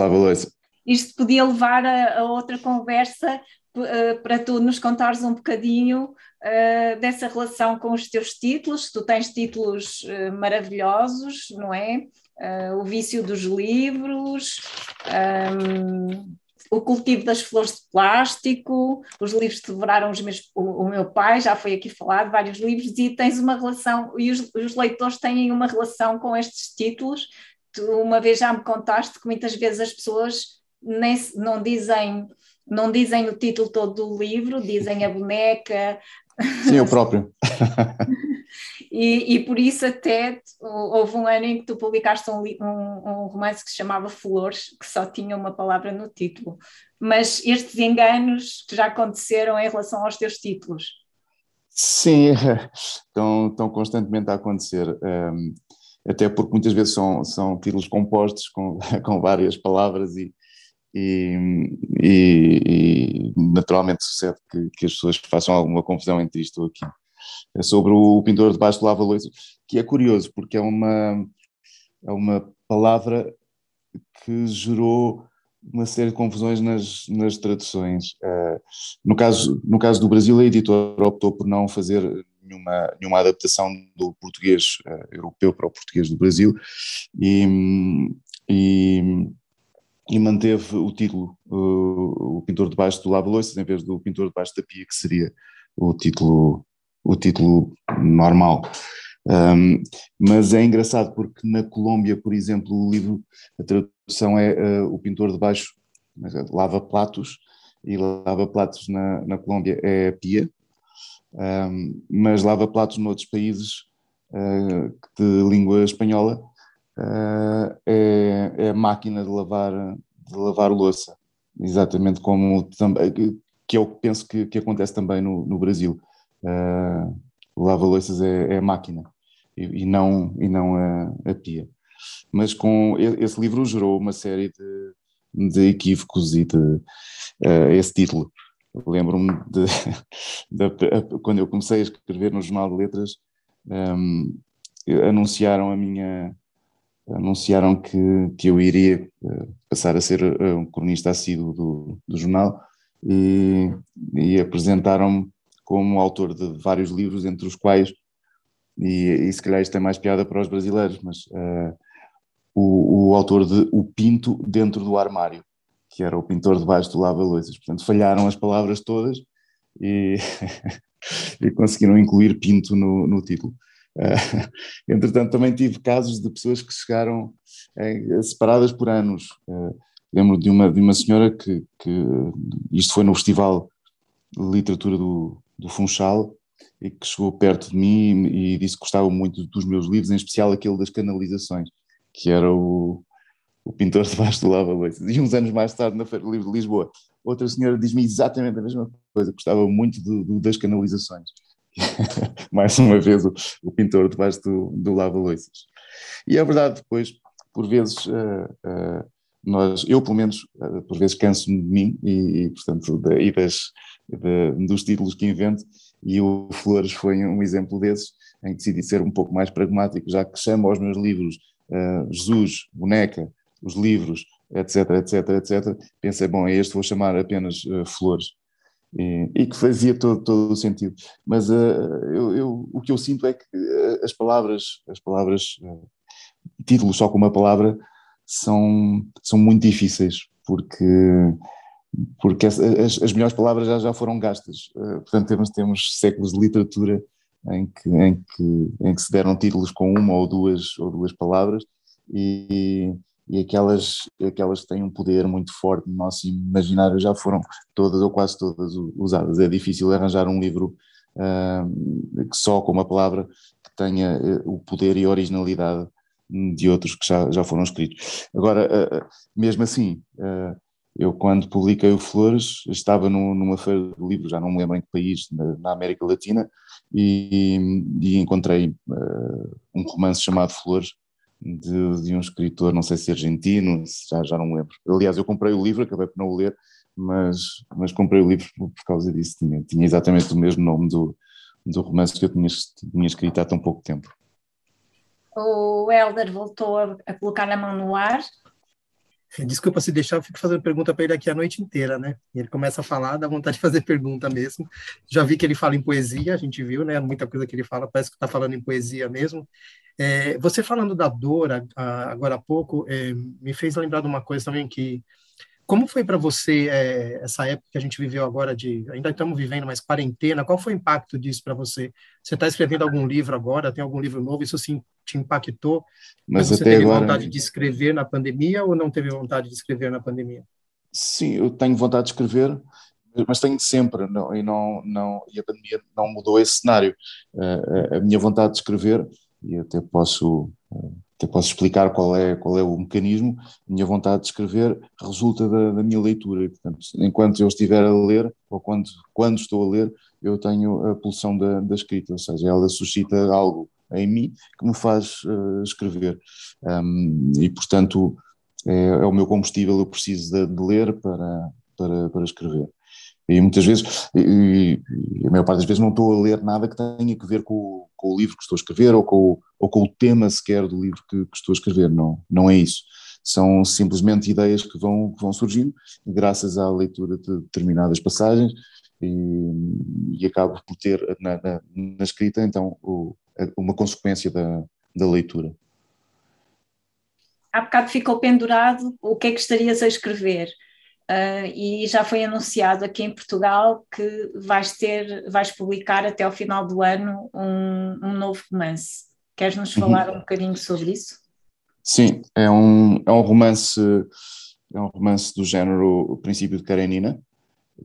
Isto podia levar a, a outra conversa uh, para tu nos contares um bocadinho dessa relação com os teus títulos. Tu tens títulos maravilhosos, não é? o vício dos livros. Um, o cultivo das flores de plástico, os livros que devoraram os meus, o, o, meu pai, já foi aqui falado, vários livros, e tens uma relação, e os, os, leitores têm uma relação com estes títulos. Tu uma vez já me contaste que muitas vezes as pessoas nem, não dizem Não dizem o título todo do livro, dizem a boneca. Sim, eu próprio. e, e, por isso até houve um ano em que tu publicaste um, um, um, romance que se chamava Flores, que só tinha uma palavra no título. Mas estes enganos que já aconteceram em relação aos teus títulos? Sim, estão, estão constantemente a acontecer. Um, até porque muitas vezes são, são títulos compostos com, com várias palavras e, e, e, e naturalmente sucede que, que, as pessoas façam alguma confusão entre isto ou aqui. É sobre o pintor debaixo do lava-louça, que é curioso porque é uma, é uma palavra que gerou uma série de confusões nas, nas traduções. Uh, no, caso, no caso do Brasil, a editora optou por não fazer nenhuma, nenhuma adaptação do português uh, europeu para o português do Brasil e, e, e manteve o título, uh, o pintor debaixo do lava-louças, em vez do pintor debaixo da pia, que seria o título, o título normal. Um, mas é engraçado porque na Colômbia, por exemplo, o livro, a tradução é uh, O Pintor de Baixo lava platos, e lava platos na, na Colômbia é pia, um, mas lava platos noutros países uh, de língua espanhola uh, é, é máquina de lavar, de lavar louça, exatamente como também, que é o que penso que, que acontece também no, no Brasil. Uh, o lava-louças é, é máquina e, e, não, e não a, a, pia. Mas com esse livro gerou uma série de, de equívocos e de uh, esse título. Lembro-me de, de, quando eu comecei a escrever no Jornal de Letras, um, anunciaram a minha anunciaram que, que eu iria uh, passar a ser uh, um cronista assíduo do, do jornal e, e apresentaram-me como autor de vários livros, entre os quais, e, e se calhar isto é mais piada para os brasileiros, mas uh, o, o, autor de O Pinto Dentro do Armário, que era o pintor debaixo do lava-loiças. Portanto, falharam as palavras todas e, e conseguiram incluir Pinto no, no título. Uh, entretanto, também tive casos de pessoas que chegaram uh, separadas por anos. Uh, lembro de uma, de uma senhora que, que, isto foi no Festival de Literatura do, do Funchal, e que chegou perto de mim e, disse que gostava muito dos meus livros, em especial aquele das canalizações, que era o, o pintor debaixo do lava-louças. E uns anos mais tarde, na Feira do Livro de Lisboa, outra senhora diz-me exatamente a mesma coisa, gostava muito do, do, das canalizações. mais uma vez, o, o pintor debaixo do, do lava-louças. E é verdade, depois, por vezes, uh, uh, nós, eu pelo menos, uh, por vezes canso-me de mim e, e portanto, de, e das, de, dos títulos que invento, e o Flores foi um exemplo desses, em que decidi ser um pouco mais pragmático, já que chamo aos meus livros Jesus, Boneca, os livros, etc, etc, etc, pensei, bom, a este vou chamar apenas Flores. E, e, que fazia todo, todo o sentido. Mas uh, eu, eu, o que eu sinto é que as palavras, as palavras, títulos só com uma palavra, são, são muito difíceis, porque porque as, as, as, melhores palavras já, já foram gastas. Uh, portanto, temos, temos séculos de literatura em que, em, que, em que se deram títulos com uma ou duas, ou duas palavras e, e aquelas, aquelas que têm um poder muito forte no nosso imaginário já foram todas ou quase todas usadas. É difícil arranjar um livro uh, que só com uma palavra que tenha uh, o poder e a originalidade de outros que já, já foram escritos. Agora, mesmo assim, eu, quando publiquei o Flores, estava no, numa feira de livros, já não me lembro em que país, na, na América Latina, e, e encontrei uh, um romance chamado Flores, de, de, um escritor, não sei se argentino, já, já não me lembro. Aliás, eu comprei o livro, acabei por não o ler, mas, mas comprei o livro por, por causa disso, tinha, tinha exatamente o mesmo nome do, do romance que eu tinha, tinha escrito há tão pouco tempo. O Helder voltou a, a colocar a mão no ar Desculpa se deixar, eu fico fazendo pergunta para ele aqui a noite inteira, né? Ele começa a falar, dá vontade de fazer pergunta mesmo. Já vi que ele fala em poesia, a gente viu, né? Muita coisa que ele fala, parece que está falando em poesia mesmo. É, você falando da dor agora há pouco, é, me fez lembrar de uma coisa também que como foi para você é, essa época que a gente viveu agora de ainda estamos vivendo mais quarentena? Qual foi o impacto disso para você? Você está escrevendo algum livro agora? Tem algum livro novo? Isso sim te impactou? Mas você teve agora... vontade de escrever na pandemia ou não teve vontade de escrever na pandemia? Sim, eu tenho vontade de escrever, mas tenho sempre, não, e, não, não, e a pandemia não mudou esse cenário. Uh, a minha vontade de escrever, e até posso, uh, até posso explicar qual é, qual é o mecanismo, a minha vontade de escrever resulta da, da, minha leitura, e portanto, enquanto eu estiver a ler, ou quando, quando estou a ler, eu tenho a pulsão da, da escrita, ou seja, ela suscita algo em mim que me faz uh, escrever. Um, e portanto, é, é, o meu combustível, eu preciso de, de ler para, para, para escrever. E muitas vezes, e, e, a maior parte das vezes, não estou a ler nada que tenha que ver com, com o livro que estou a escrever ou com, ou com o tema sequer do livro que, que, estou a escrever. Não, não é isso. São simplesmente ideias que vão, que vão surgindo graças à leitura de determinadas passagens e, e acabo por ter na, na, na escrita, então, o, uma consequência da, da leitura. Há bocado ficou pendurado o que é que estarias a escrever. Uh, e já foi anunciado aqui em Portugal que vais ter, vais publicar até ao final do ano um, um novo romance. Queres nos uhum. falar uhum. um bocadinho sobre isso? Sim, é um, é um romance é um romance do género O Princípio de Karenina,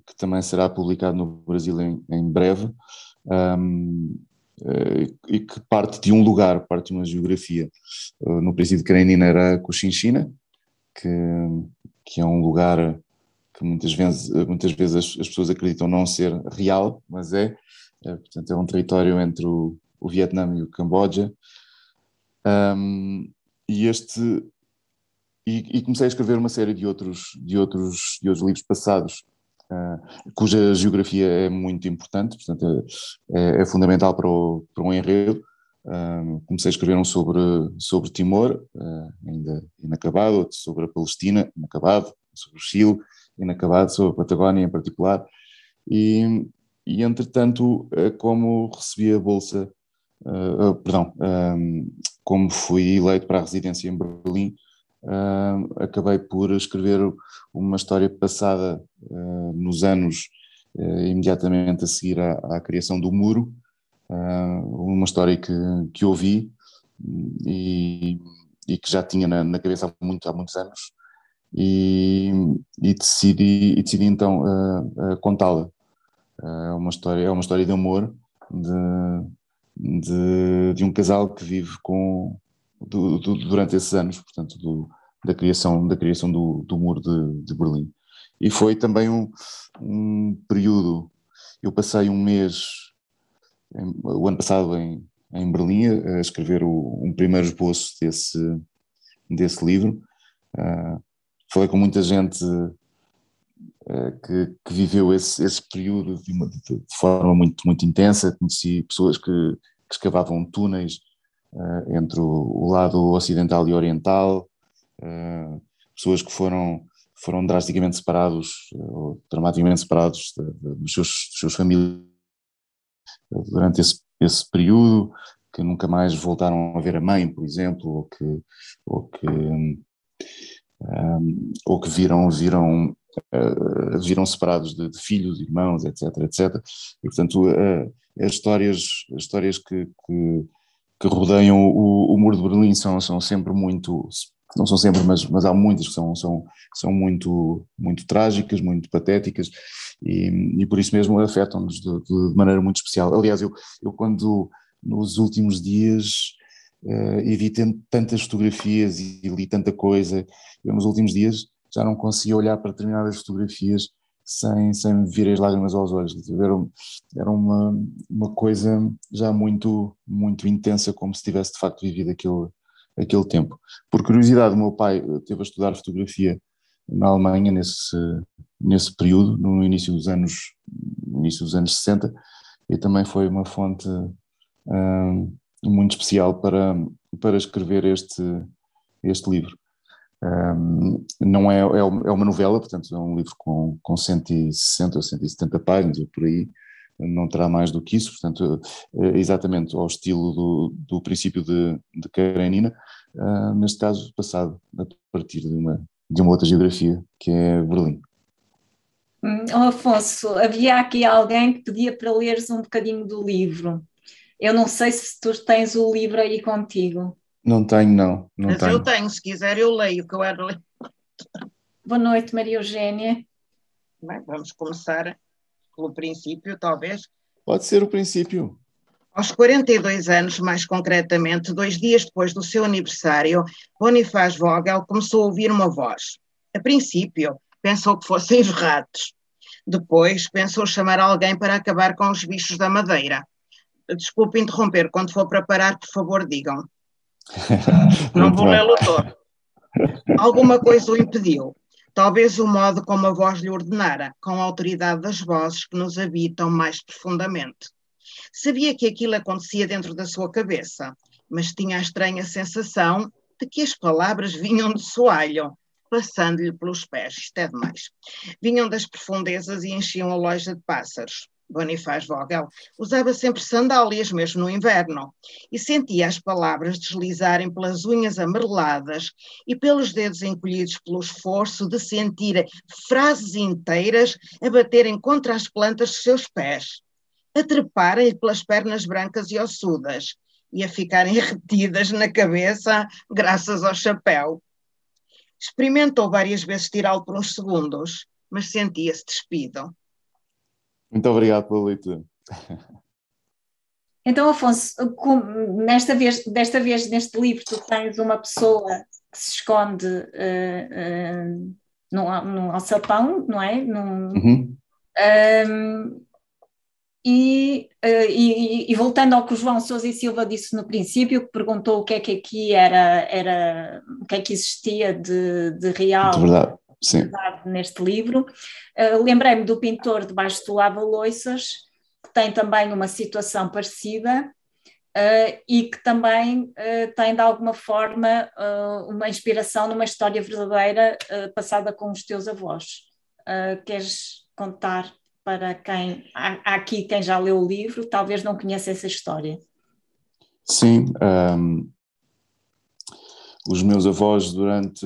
que também será publicado no Brasil em, em breve, um, eh, e que parte de um lugar, parte de uma geografia. Uh, no Princípio de Karenina era Cochinchina, que, que é um lugar que muitas vezes, muitas vezes as, as, pessoas acreditam não ser real, mas é. é portanto, é um território entre o, o Vietnã e o Camboja. Um, e este e, e, comecei a escrever uma série de outros de outros de outros livros passados uh, cuja geografia é muito importante portanto é, é, é fundamental para o para um enredo uh, comecei a escrever um sobre sobre Timor uh, ainda inacabado outro sobre a Palestina inacabado sobre o Chile inacabado, sobre a Patagónia em particular, e, e entretanto, eh, como recebi a bolsa, uh, uh, perdão, um, como fui eleito para a residência em Berlim, uh, acabei por escrever uma história passada nos anos imediatamente a seguir à, à criação do muro, uma história que, que ouvi e, e que já tinha na, na cabeça há, muito, há muitos anos, e, e, decidi, e decidi então uh, uh, contá-la. É uma história, é uma história de amor de, de, de um casal que vive com do, do, durante esses anos, portanto, do, da criação da criação do, do muro de, de Berlim. E foi também um, um período. Eu passei um mês, em, o ano passado, em, em Berlim, a escrever o, um primeiro esboço desse, desse livro. Uh, falei com muita gente uh, que, que, viveu esse, esse período de, uma, de, de, forma muito, muito intensa. Conheci pessoas que, que escavavam túneis uh, entre o, o, lado ocidental e oriental, uh, pessoas que foram, foram drasticamente separados, ou dramaticamente separados de, dos, seus, dos seus familiares durante esse, esse período, que nunca mais voltaram a ver a mãe, por exemplo, ou que, ou que um, ou que viram, viram, uh, viram separados de, de, filhos, irmãos, etc, etc. E, portanto, uh, as histórias, as histórias que, que, que rodeiam o, o, Muro de Berlim são, são sempre muito, não são sempre, mas, mas há muitas que são, são, são muito, muito trágicas, muito patéticas e, e por isso mesmo afetam-nos de, de, maneira muito especial. Aliás, eu, eu quando nos últimos dias uh, e vi tantas fotografias e, e li tanta coisa. Eu, nos últimos dias, já não conseguia olhar para determinadas fotografias sem, sem me vir as lágrimas aos olhos. Era, era uma, uma coisa já muito, muito intensa, como se tivesse de facto vivido aquele, aquele tempo. Por curiosidade, o meu pai teve a estudar fotografia na Alemanha nesse, nesse período, no início dos anos, início dos anos 60, e também foi uma fonte hum, muito especial para, para escrever este, este livro. Um, não é, é, é, uma novela, portanto é um livro com, com 160 ou 170 páginas ou por aí, não terá mais do que isso, portanto é exatamente ao estilo do, do princípio de, de Karenina, uh, neste caso passado a partir de uma, de uma outra geografia, que é Berlim. Oh, Afonso, havia aqui alguém que pedia para leres um bocadinho do livro. Eu não sei se tu tens o livro aí contigo. Não tenho, não. não Mas tenho. eu tenho, se quiser eu leio, que eu era Boa noite, Maria Eugênia. Bem, vamos começar pelo princípio, talvez. Pode ser o princípio. Aos 42 anos, mais concretamente, dois dias depois do seu aniversário, Bonifaz Vogel começou a ouvir uma voz. A princípio, pensou que fossem os ratos. Depois, pensou chamar alguém para acabar com os bichos da madeira. Desculpe interromper, quando for para parar, por favor, digam. Não vou lê-lo todo. Alguma coisa o impediu. Talvez o modo como a voz lhe ordenara, com a autoridade das vozes que nos habitam mais profundamente. Sabia que aquilo acontecia dentro da sua cabeça, mas tinha a estranha sensação de que as palavras vinham de soalho, passando-lhe pelos pés. Isto é demais. Vinham das profundezas e enchiam a loja de pássaros. Bonifaz Vogel, usava sempre sandálias, mesmo no inverno, e sentia as palavras deslizarem pelas unhas amareladas e pelos dedos encolhidos pelo esforço de sentir frases inteiras a baterem contra as plantas dos seus pés, a treparem-lhe pelas pernas brancas e ossudas e a ficarem retidas na cabeça graças ao chapéu. Experimentou várias vezes tirá-lo por uns segundos, mas sentia-se despido. Muito obrigado pela leitura. Então, Afonso, nesta vez, desta vez neste livro tu tens uma pessoa que se esconde uh, uh, no alçapão, não é? Num, uhum. um, e, uh, e, e, voltando ao que o João Sousa e Silva disse no princípio, que perguntou o que é que aqui era, era o que é que existia de, de real. De verdade Sim. neste livro. Uh, Lembrei-me do pintor debaixo do lava-loiças, que tem também uma situação parecida uh, e que também uh, tem, de alguma forma, uma inspiração numa história verdadeira passada com os teus avós. queres contar para quem. Há, há, aqui quem já leu o livro, talvez não conheça essa história. Sim. Um, os meus avós, durante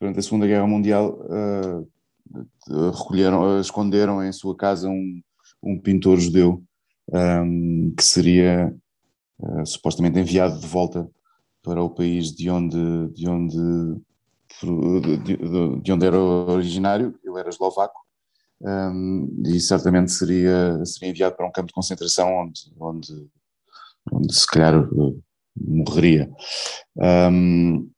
durante a Segunda Guerra Mundial uh, recolheram, esconderam em sua casa um, um pintor judeu um, ehm, que seria uh, supostamente enviado de volta para o país de onde, de onde, de, de onde era originário, ele era eslovaco, um, ehm, e certamente seria, seria enviado para um campo de concentração onde, onde, onde se calhar morreria. Um, ehm,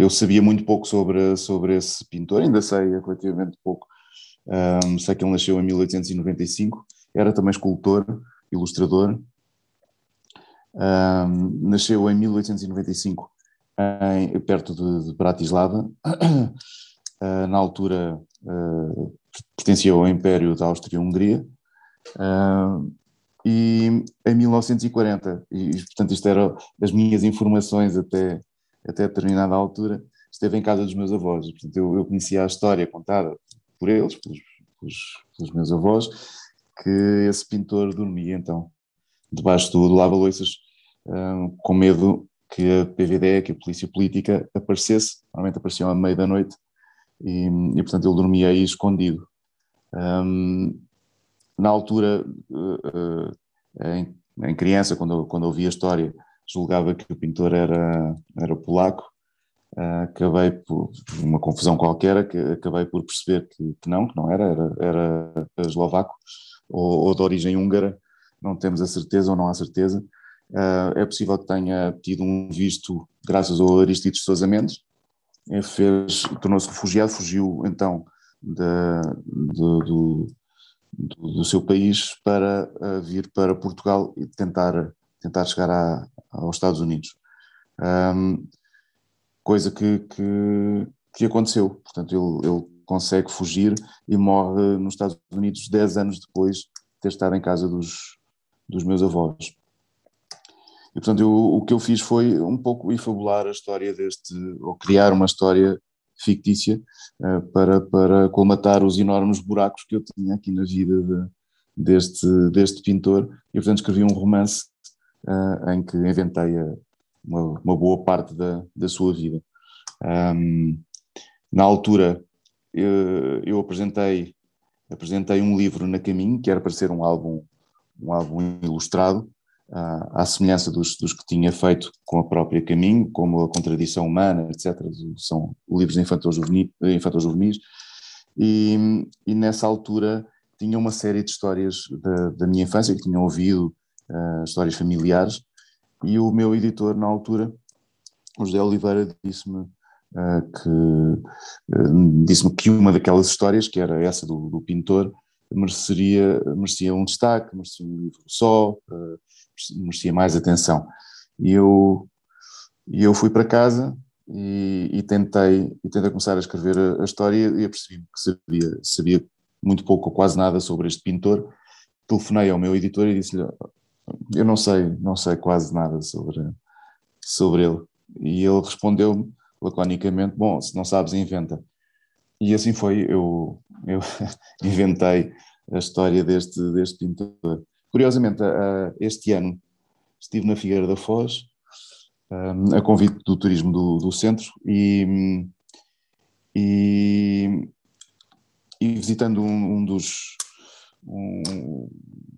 eu sabia muito pouco sobre, sobre esse pintor, ainda sei relativamente pouco. Um, sei que ele nasceu em 1895, era também escultor, ilustrador. Um, nasceu em 1895 em, perto de, de Bratislava. Uh, na altura uh, pertencia ao Império da Áustria-Hungria. Uh, e em 1940, e portanto isto eram as minhas informações até, até determinada altura, esteve em casa dos meus avós. Portanto, eu, eu conhecia a história contada por eles, pelos, pelos, pelos, meus avós, que esse pintor dormia então debaixo do, lava-loiças um, com medo que a PVD, que a Polícia Política aparecesse, normalmente apareciam à meia da noite, e, e portanto ele dormia aí escondido. Um, na altura, uh, uh, em, em, criança, quando, quando ouvi a história, julgava que o pintor era, era polaco, uh, acabei por uma confusão qualquer, que acabei por perceber que, que não, que não era, era, era eslovaco ou, ou, de origem húngara, não temos a certeza ou não há certeza. Uh, é possível que tenha tido um visto graças ao Aristides Sousa Mendes, fez, tornou-se refugiado, fugiu então do, do, do, seu país para uh, vir para Portugal e tentar tentar chegar a, aos Estados Unidos. Um, coisa que, que, que, aconteceu. Portanto, ele, ele, consegue fugir e morre nos Estados Unidos 10 anos depois de ter estado em casa dos, dos meus avós. E, portanto, eu, o que eu fiz foi um pouco infabular a história deste, ou criar uma história fictícia uh, para, para colmatar os enormes buracos que eu tinha aqui na vida de, deste, deste pintor. E, portanto, escrevi um romance uh, em que inventei uma, uma, boa parte da, da sua vida. Um, na altura, eu, eu, apresentei, apresentei um livro na Caminho, que era para ser um álbum, um álbum ilustrado, à, à semelhança dos, dos, que tinha feito com a própria Caminho, como a Contradição Humana, etc. São livros infantil-juvenis. E, e nessa altura tinha uma série de histórias da, da minha infância que tinham ouvido, uh, histórias familiares, e o meu editor na altura, José Oliveira, disse-me uh, que, uh, disse que uma daquelas histórias, que era essa do, do pintor, mereceria, merecia um destaque, merecia um livro só, merecia mais atenção. E eu, eu fui para casa e, e, tentei, e tentei começar a escrever a, a história e percebi que sabia, sabia muito pouco ou quase nada sobre este pintor. Telefonei ao meu editor e disse-lhe: Eu não sei, não sei quase nada sobre, sobre ele. E ele respondeu-me laconicamente: Bom, se não sabes, inventa. E assim foi, eu, eu inventei a história deste, deste pintor. Curiosamente, este ano estive na Figueira da Foz, a convite do turismo do, do centro, e, e, e visitando um, um dos. Um,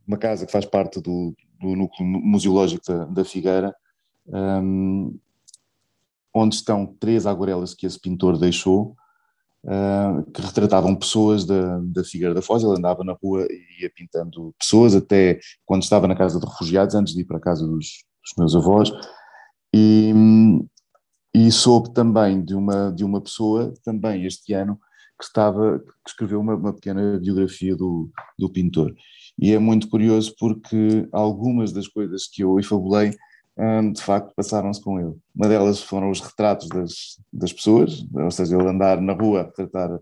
uma casa que faz parte do, do núcleo museológico da, da Figueira, um, onde estão três aguarelas que esse pintor deixou, uh, que retratavam pessoas da, da Figueira da Foz. Ele andava na rua e ia pintando pessoas, até quando estava na casa de refugiados, antes de ir para a casa dos, dos meus avós. E, e soube também de uma, de uma pessoa, também este ano, que, estava, que escreveu uma, uma pequena biografia do, do pintor. E é muito curioso porque algumas das coisas que eu efabulei de facto passaram-se com ele. Uma delas foram os retratos das, das pessoas, ou seja, ele andar na rua a retratar,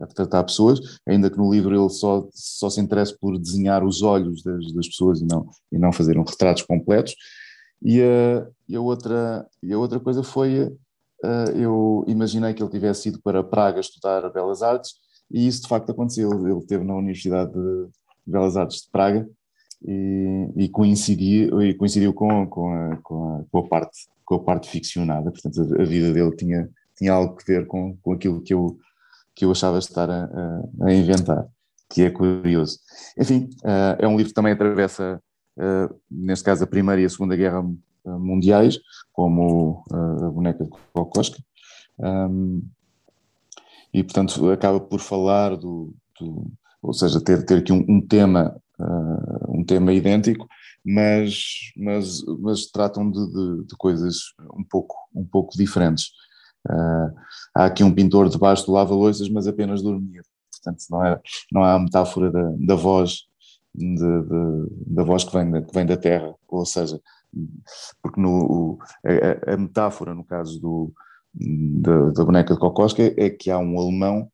a retratar pessoas, ainda que no livro ele só, só se interesse por desenhar os olhos das, das pessoas e não, e não fazer um retratos completos. E a, e a, outra, e a outra coisa foi, eu imaginei que ele tivesse ido para Praga estudar Belas Artes, e isso de facto aconteceu. Ele esteve na Universidade de Belas Artes de Praga, e, e, coincidiu, e coincidiu com, com, a, com, a, com, a, parte, com a parte ficcionada, portanto a, a, vida dele tinha, tinha algo a ver com, com aquilo que eu, que eu achava estar a, a inventar, que é curioso. Enfim, uh, é um livro que também atravessa, uh, neste caso, a Primeira e a Segunda Guerra Mundiais, como a boneca de Kokoska, um, e portanto acaba por falar do, do ou seja, ter, ter aqui um, um tema uh, um tema idêntico, mas, mas, mas tratam de, de, de coisas um pouco, um pouco diferentes. Uh, há aqui um pintor debaixo do lava-loiças, mas apenas dormia. Portanto, não, é, não há a metáfora da, da voz, de, da voz que vem da, que vem da terra, ou seja, porque no, a, a metáfora, no caso do, da, da boneca de Kokoska, é que há um alemão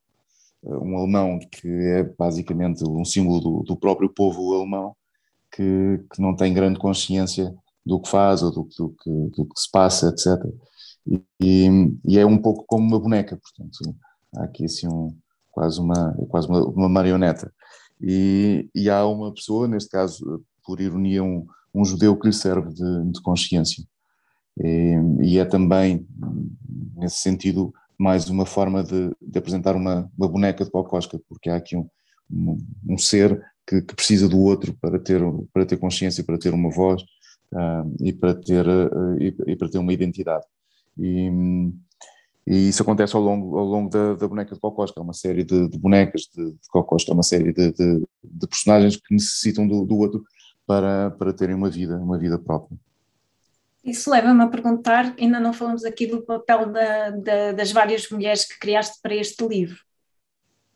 um alemão que é basicamente um símbolo do, do próprio povo alemão, que, que, não tem grande consciência do que faz ou do, do, que, do que se passa, etc. E, e, é um pouco como uma boneca, portanto, há aqui assim um, quase, uma, quase uma, uma marioneta. E, e, há uma pessoa, neste caso, por ironia, um, um judeu que lhe serve de, de consciência. E, e, é também, nesse sentido, mais uma forma de, de apresentar uma, uma, boneca de Cocosca, porque há aqui um, um, um ser que, que, precisa do outro para ter, para ter consciência, para ter uma voz uh, e, para ter, uh, e, e, para ter uma identidade. E, e, isso acontece ao longo, ao longo da, da boneca de Cocosca, é uma série de, de bonecas de, de é uma série de, de, de, personagens que necessitam do, do outro para, para terem uma vida, uma vida própria. Isso leva-me a perguntar, ainda não falamos aqui do papel da, da, das várias mulheres que criaste para este livro.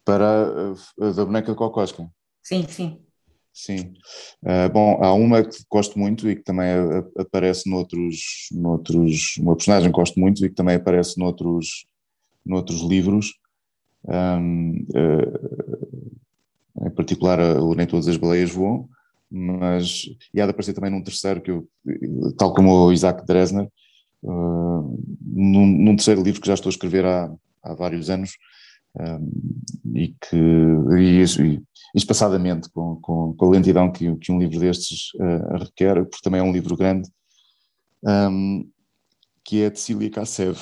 Para a, da boneca de Cocosca? Sim, sim. Sim. Uh, bom, há uma que gosto muito e que também aparece noutros, noutros, uma personagem que gosto muito e que também aparece noutros, noutros livros, um, uh, em particular o Nem Todas as Baleias Voam, mas e há de aparecer também num terceiro que eu, tal como o Isaac Dresner, uh, num, num, terceiro livro que já estou a escrever há, há vários anos um, e que e, e, espaçadamente com, com, com, a lentidão que, que um livro destes uh, requer, porque também é um livro grande, um, que é a Cecília Kassev.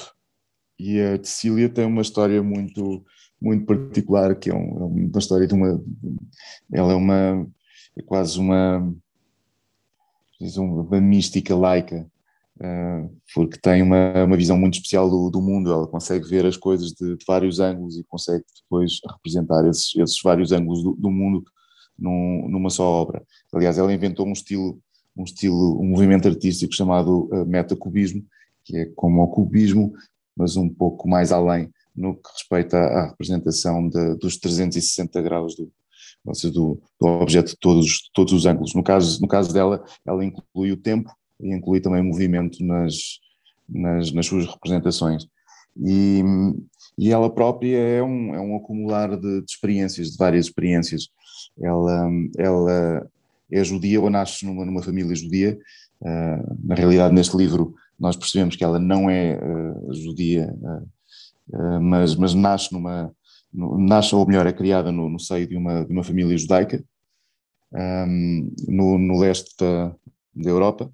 E a Cecília tem uma história muito muito particular, que é, um, é uma história de uma. Ela é uma é quase uma uma mística laica, uh, porque tem uma, uma visão muito especial do, do mundo, ela consegue ver as coisas de, de, vários ângulos e consegue depois representar esses, esses vários ângulos do, do mundo num, numa só obra. Aliás, ela inventou um estilo, um estilo, um movimento artístico chamado uh, metacubismo, que é como o cubismo, mas um pouco mais além no que respeita à representação de, dos 360 graus do, ou seja, do, do objeto de todos, todos os ângulos. No caso, no caso dela, ela inclui o tempo e inclui também o movimento nas, nas, nas suas representações. E, e ela própria é um, é um acumular de, de experiências, de várias experiências. Ela, ela é judia ou nasce numa, numa família judia. Uh, na realidade, neste livro, nós percebemos que ela não é uh, judia, uh, mas, mas nasce numa, nasce, ou melhor, é criada no, no seio de uma, de uma família judaica, um, no, no leste da, da Europa,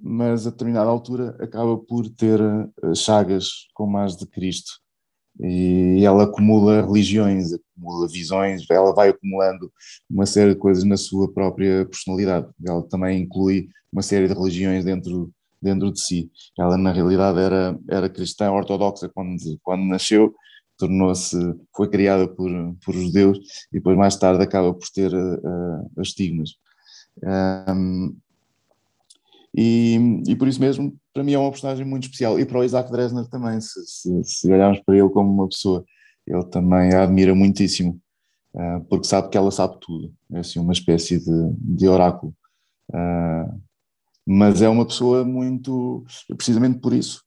mas a determinada altura acaba por ter uh, chagas como as de Cristo. E ela acumula religiões, acumula visões, ela vai acumulando uma série de coisas na sua própria personalidade. Ela também inclui uma série de religiões dentro, dentro de si. Ela, na realidade, era, era cristã ortodoxa quando, quando nasceu, tornou-se, foi criada por, por judeus e depois mais tarde acaba por ter uh, as estigmas. Um, e, e por isso mesmo, para mim é uma personagem muito especial. E para o Isaac Dresner também, se, se, se olharmos para ele como uma pessoa, ele também a admira muitíssimo, uh, porque sabe que ela sabe tudo. É assim uma espécie de, de oráculo. Uh, mas é uma pessoa muito, precisamente por isso,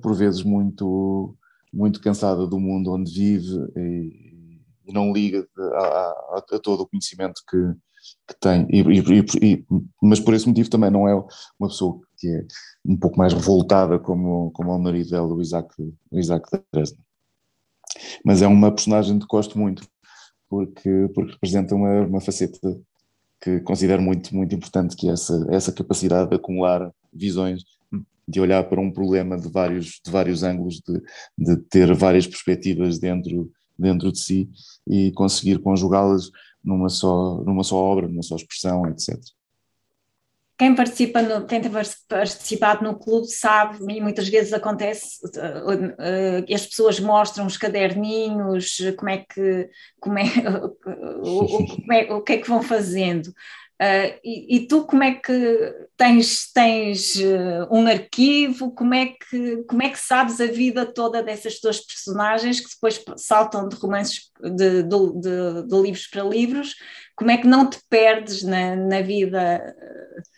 por vezes muito muito cansada do mundo onde vive e, e não liga a, a, a, todo o conhecimento que, que tem. E, e, mas por esse motivo também não é uma pessoa que é um pouco mais revoltada como, como o marido dela, o Isaac, o Isaac Dresden. Mas é uma personagem que gosto muito, porque, porque representa uma, uma faceta que considero muito, muito importante, que é essa, essa capacidade de acumular visões de olhar para um problema de vários, de vários ângulos, de, de ter várias perspectivas dentro, dentro de si e conseguir conjugá-las numa só, numa só obra, numa só expressão, etc. Quem participa, no, quem tem participado no clube sabe, e muitas vezes acontece, uh, as pessoas mostram os caderninhos, como é que, como é, o, como é, o que é que vão fazendo. Uh, e, e, tu como é que tens, tens uh, um arquivo, como é, que, como é que sabes a vida toda dessas tuas personagens que depois saltam de romances, de, de, de, de livros para livros, como é que não te perdes na, na vida?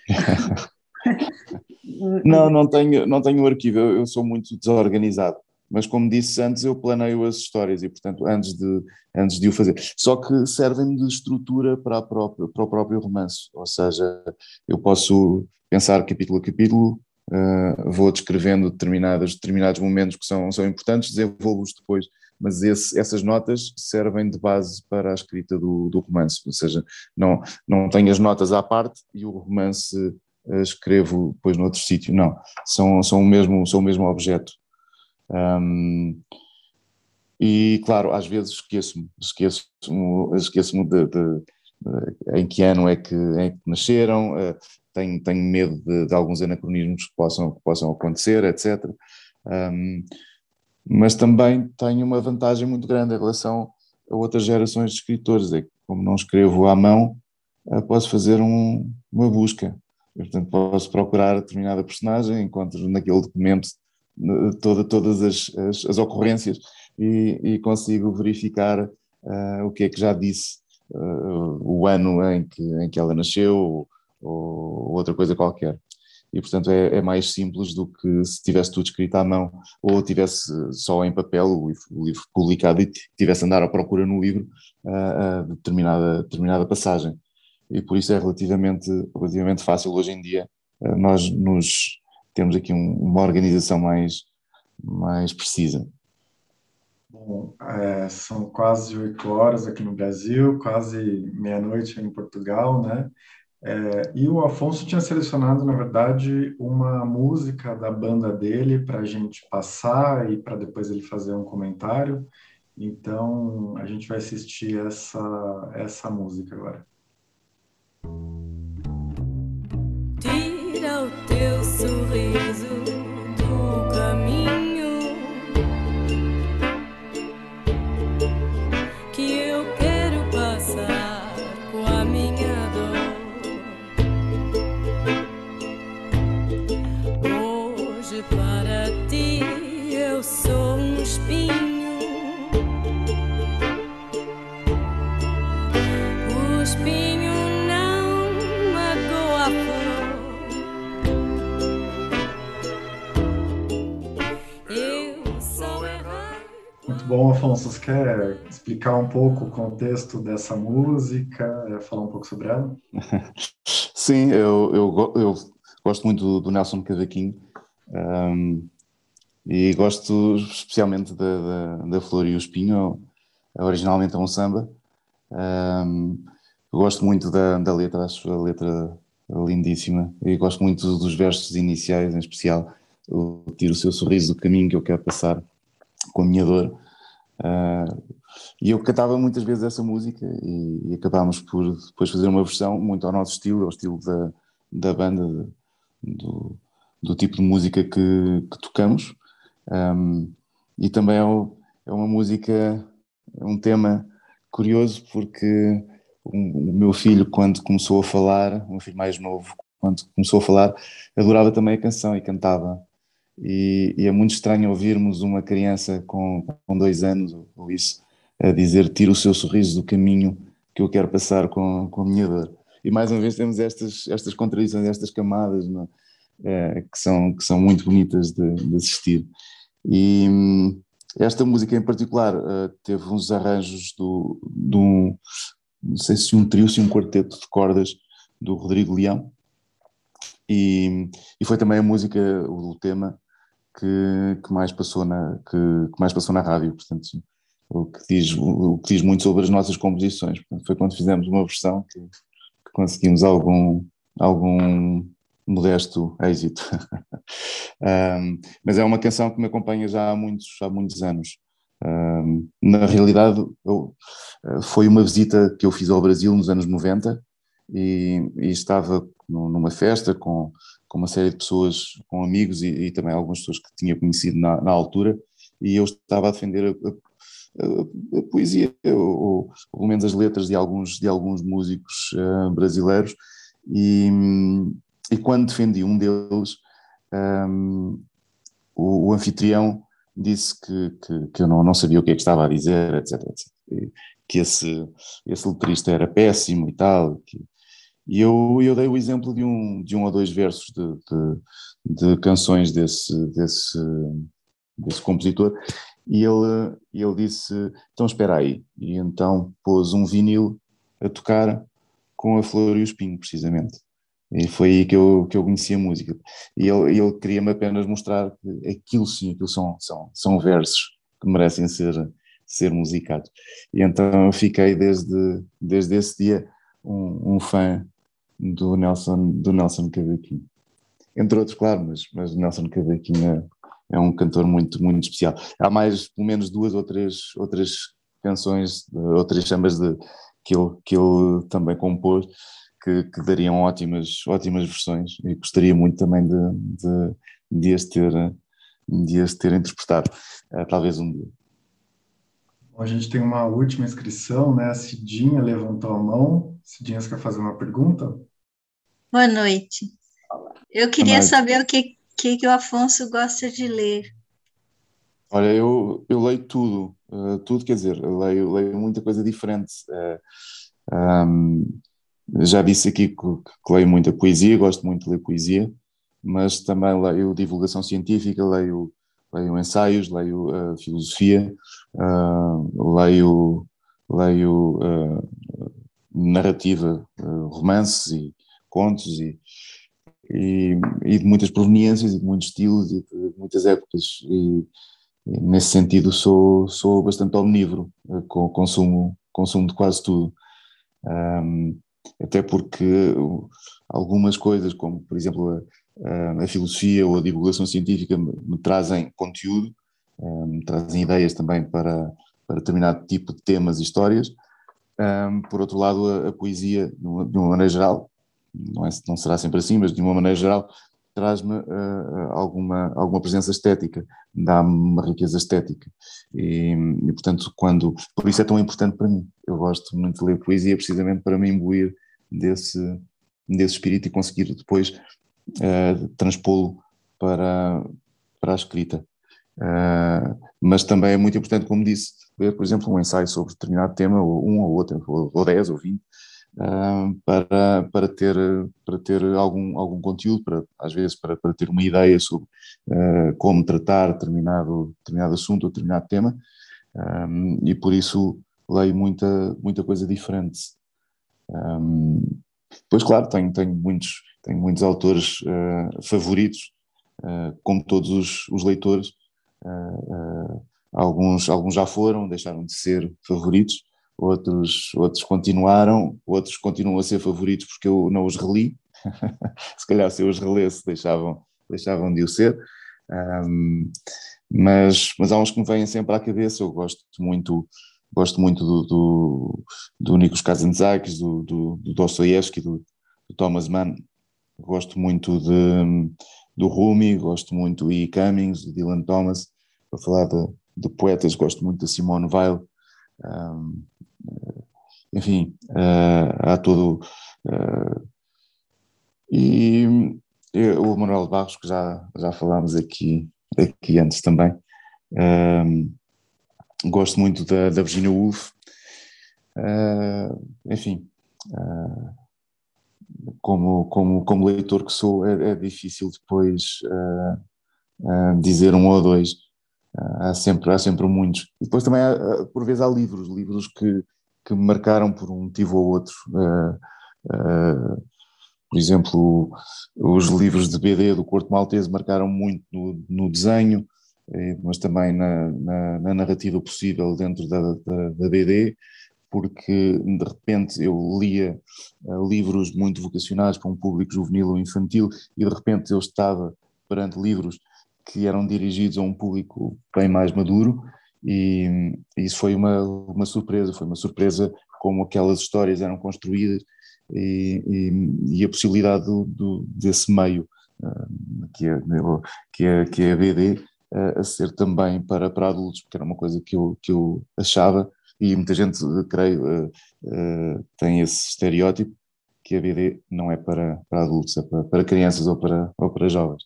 não, não tenho, não tenho um arquivo, eu, eu sou muito desorganizado mas como disse antes, eu planeio as histórias e, portanto, antes de, antes de o fazer. Só que servem de estrutura para, própria, para o próprio romance, ou seja, eu posso pensar capítulo a capítulo, uh, vou descrevendo determinados, determinados momentos que são, são importantes, desenvolvo-os depois, mas esse, essas notas servem de base para a escrita do, do romance, ou seja, não, não tenho as notas à parte e o romance uh, escrevo depois noutro sítio, não, são, são, o mesmo, são o mesmo objeto. Um, e claro, às vezes esqueço-me, esqueço-me esqueço de, de, de, em que ano é que, que nasceram, uh, tenho, tenho medo de, de, alguns anacronismos que possam, que possam acontecer, etc. Um, mas também tenho uma vantagem muito grande em relação a outras gerações de escritores, é que como não escrevo à mão, uh, posso fazer um, uma busca. portanto, posso procurar determinada personagem, encontro naquele documento toda, todas as, as, as ocorrências e, e, consigo verificar uh, o que é que já disse, uh, o ano em que, em que ela nasceu ou, ou outra coisa qualquer. E, portanto, é, é, mais simples do que se tivesse tudo escrito à mão ou tivesse só em papel o livro, o livro publicado e tivesse a andar à procura no livro uh, determinada, determinada passagem. E por isso é relativamente, relativamente fácil hoje em dia nós nos temos aqui um, uma organização mais, mais precisa. Bom, é, são quase oito horas aqui no Brasil, quase meia-noite em Portugal, né? É, e o Afonso tinha selecionado, na verdade, uma música da banda dele para a gente passar e para depois ele fazer um comentário. Então, a gente vai assistir essa, essa música agora teu sorriso. Afonso, quer explicar um pouco o contexto dessa música, é, falar um pouco sobre ela? Sim, eu, eu, eu gosto muito do, Nelson Cavaquinho um, e gosto especialmente da, da, da, Flor e o Espinho, originalmente é um samba. Um, gosto muito da, da letra, acho a letra lindíssima e gosto muito dos versos iniciais, em especial o Tiro o seu sorriso do caminho que eu quero passar com a minha dor Uh, e eu cantava muitas vezes essa música e, e, acabámos por depois fazer uma versão muito ao nosso estilo, ao estilo da, da banda, de, do, do tipo de música que, que tocamos. Um, e também é, o, é, uma música, é um tema curioso porque o, o meu filho, quando começou a falar, o meu filho mais novo, quando começou a falar, adorava também a canção e cantava. E, e, é muito estranho ouvirmos uma criança com, com dois anos ou isso a dizer tira o seu sorriso do caminho que eu quero passar com, com a minha dor. E mais uma vez temos estas, estas contradições, estas camadas é? É, que, são, que são muito bonitas de, de assistir. E hum, esta música em particular uh, teve uns arranjos do, do, não sei se um trio, se um quarteto de cordas do Rodrigo Leão, e, e foi também a música, o, tema que, que, mais passou na, que, que, mais passou na rádio, portanto, o que, diz, o, que diz muito sobre as nossas composições. Portanto, foi quando fizemos uma versão que, que conseguimos algum, algum modesto êxito. um, mas é uma canção que me acompanha já há muitos, há muitos anos. Um, na realidade, eu, foi uma visita que eu fiz ao Brasil nos anos 90 e, e estava numa festa com, com uma série de pessoas, com amigos e, e também algumas pessoas que tinha conhecido na, na altura, e eu estava a defender a, a, a poesia, ou, ou, pelo menos as letras de alguns, de alguns músicos uh, brasileiros, e, e quando defendi um deles, um, o, o, anfitrião disse que, que, que, eu não, não sabia o que é que estava a dizer, etc. etc. Que esse, esse letrista era péssimo e tal, que, e eu, eu dei o exemplo de um, de um ou dois versos de, de, de canções desse, desse, desse compositor, e ele, ele disse: Então espera aí. E então pôs um vinil a tocar com a Flor e o Espinho, precisamente. E foi aí que eu, que eu conheci a música. E ele, ele queria-me apenas mostrar que aquilo sim, aquilo são, são, são versos que merecem ser, ser musicados. E então eu fiquei desde, desde esse dia um, um fã do Nelson, do Nelson Cavaquinho. Entre outros, claro, mas, mas Nelson Cavaquinho é, é, um cantor muito, muito especial. Há mais, pelo menos duas ou três outras canções, ou três chambas de, que, ele, que ele também compôs, que, que, dariam ótimas, ótimas versões e gostaria muito também de, de, de, as, ter, de as ter interpretado, uh, talvez um dia. Bom, a gente tem uma última inscrição, né? A Cidinha levantou a mão. Cidinha, você quer fazer uma pergunta? Boa noite. Eu queria saber o que, que, que o Afonso gosta de ler. Olha, eu, eu leio tudo, uh, tudo quer dizer, leio, leio muita coisa diferente. Uh, eh, um, já disse aqui que, que, leio muita poesia, gosto muito de ler poesia, mas também leio divulgação científica, leio leio ensaios, leio uh, filosofia, uh, leio, leio uh, narrativa, romances e contos e, e, e, de muitas proveniências e de muitos estilos e de muitas épocas e, e nesse sentido sou, sou bastante omnívoro, com, consumo, consumo de quase tudo. Um, até porque algumas coisas, como por exemplo a filosofia ou a divulgação científica me, trazem conteúdo, me trazem ideias também para, para determinado tipo de temas e histórias. por outro lado, a, a poesia, de uma, maneira geral, não, é, não será sempre assim, mas de uma maneira geral, traz-me uh, alguma, alguma presença estética, dá-me uma riqueza estética. E, e, portanto, quando. Por isso é tão importante para mim. Eu gosto muito de ler poesia precisamente para me imbuir desse, desse espírito e conseguir depois uh, transpô-lo para, para a escrita. Uh, mas também é muito importante, como disse, ler, por exemplo, um ensaio sobre determinado tema, ou um ou outro, ou, dez ou vinte, uh, para, para, ter, para ter algum, algum conteúdo, para, às vezes para, para ter uma ideia sobre uh, como tratar determinado, determinado assunto ou determinado tema, um, e por isso leio muita, muita coisa diferente. Um, claro, tenho, tenho, muitos, tenho muitos autores favoritos, como todos os, os leitores, Uh, alguns, alguns já foram, deixaram de ser favoritos, outros, outros continuaram, outros continuam a ser favoritos porque eu não os reli. se calhar se eu os relesse deixavam, deixavam de o ser. Um, mas, mas há uns que me vêm sempre à cabeça, eu gosto muito gosto muito do, do, do Nikos Kazantzakis, do, do, do Dostoevsky, do, do Thomas Mann, gosto muito de, do Rumi, gosto muito do E. Cummings, do Dylan Thomas, para falar de, de, poetas, gosto muito da Simone Weil, um, enfim, uh, há todo. Uh, e, e, o Manuel Barros, que já, já falámos aqui, aqui antes também, um, gosto muito da, da Virginia Woolf, uh, enfim. Como, como, como leitor que sou, é, é difícil depois dizer um ou dois, há sempre, há sempre muitos. E depois também, há, por vezes, há livros, livros que, que me marcaram por um motivo ou outro. Uh, uh, por exemplo, os livros de BD do Corto Maltese marcaram muito no, no desenho, eh, mas também na, na, na, narrativa possível dentro da, da, da, BD, porque de repente eu lia uh, livros muito vocacionados para um público juvenil ou infantil e de repente eu estava perante livros que eram dirigidos a um público bem mais maduro e, isso foi uma, uma surpresa, foi uma surpresa como aquelas histórias eram construídas e, e, e a possibilidade do, do, desse meio uh, que, é, que, é, que é a BD uh, a ser também para, para adultos, porque era uma coisa que eu, que eu achava e muita gente, creio, uh, tem esse estereótipo que a BD não é para, para adultos, é para, para crianças ou para, ou para jovens.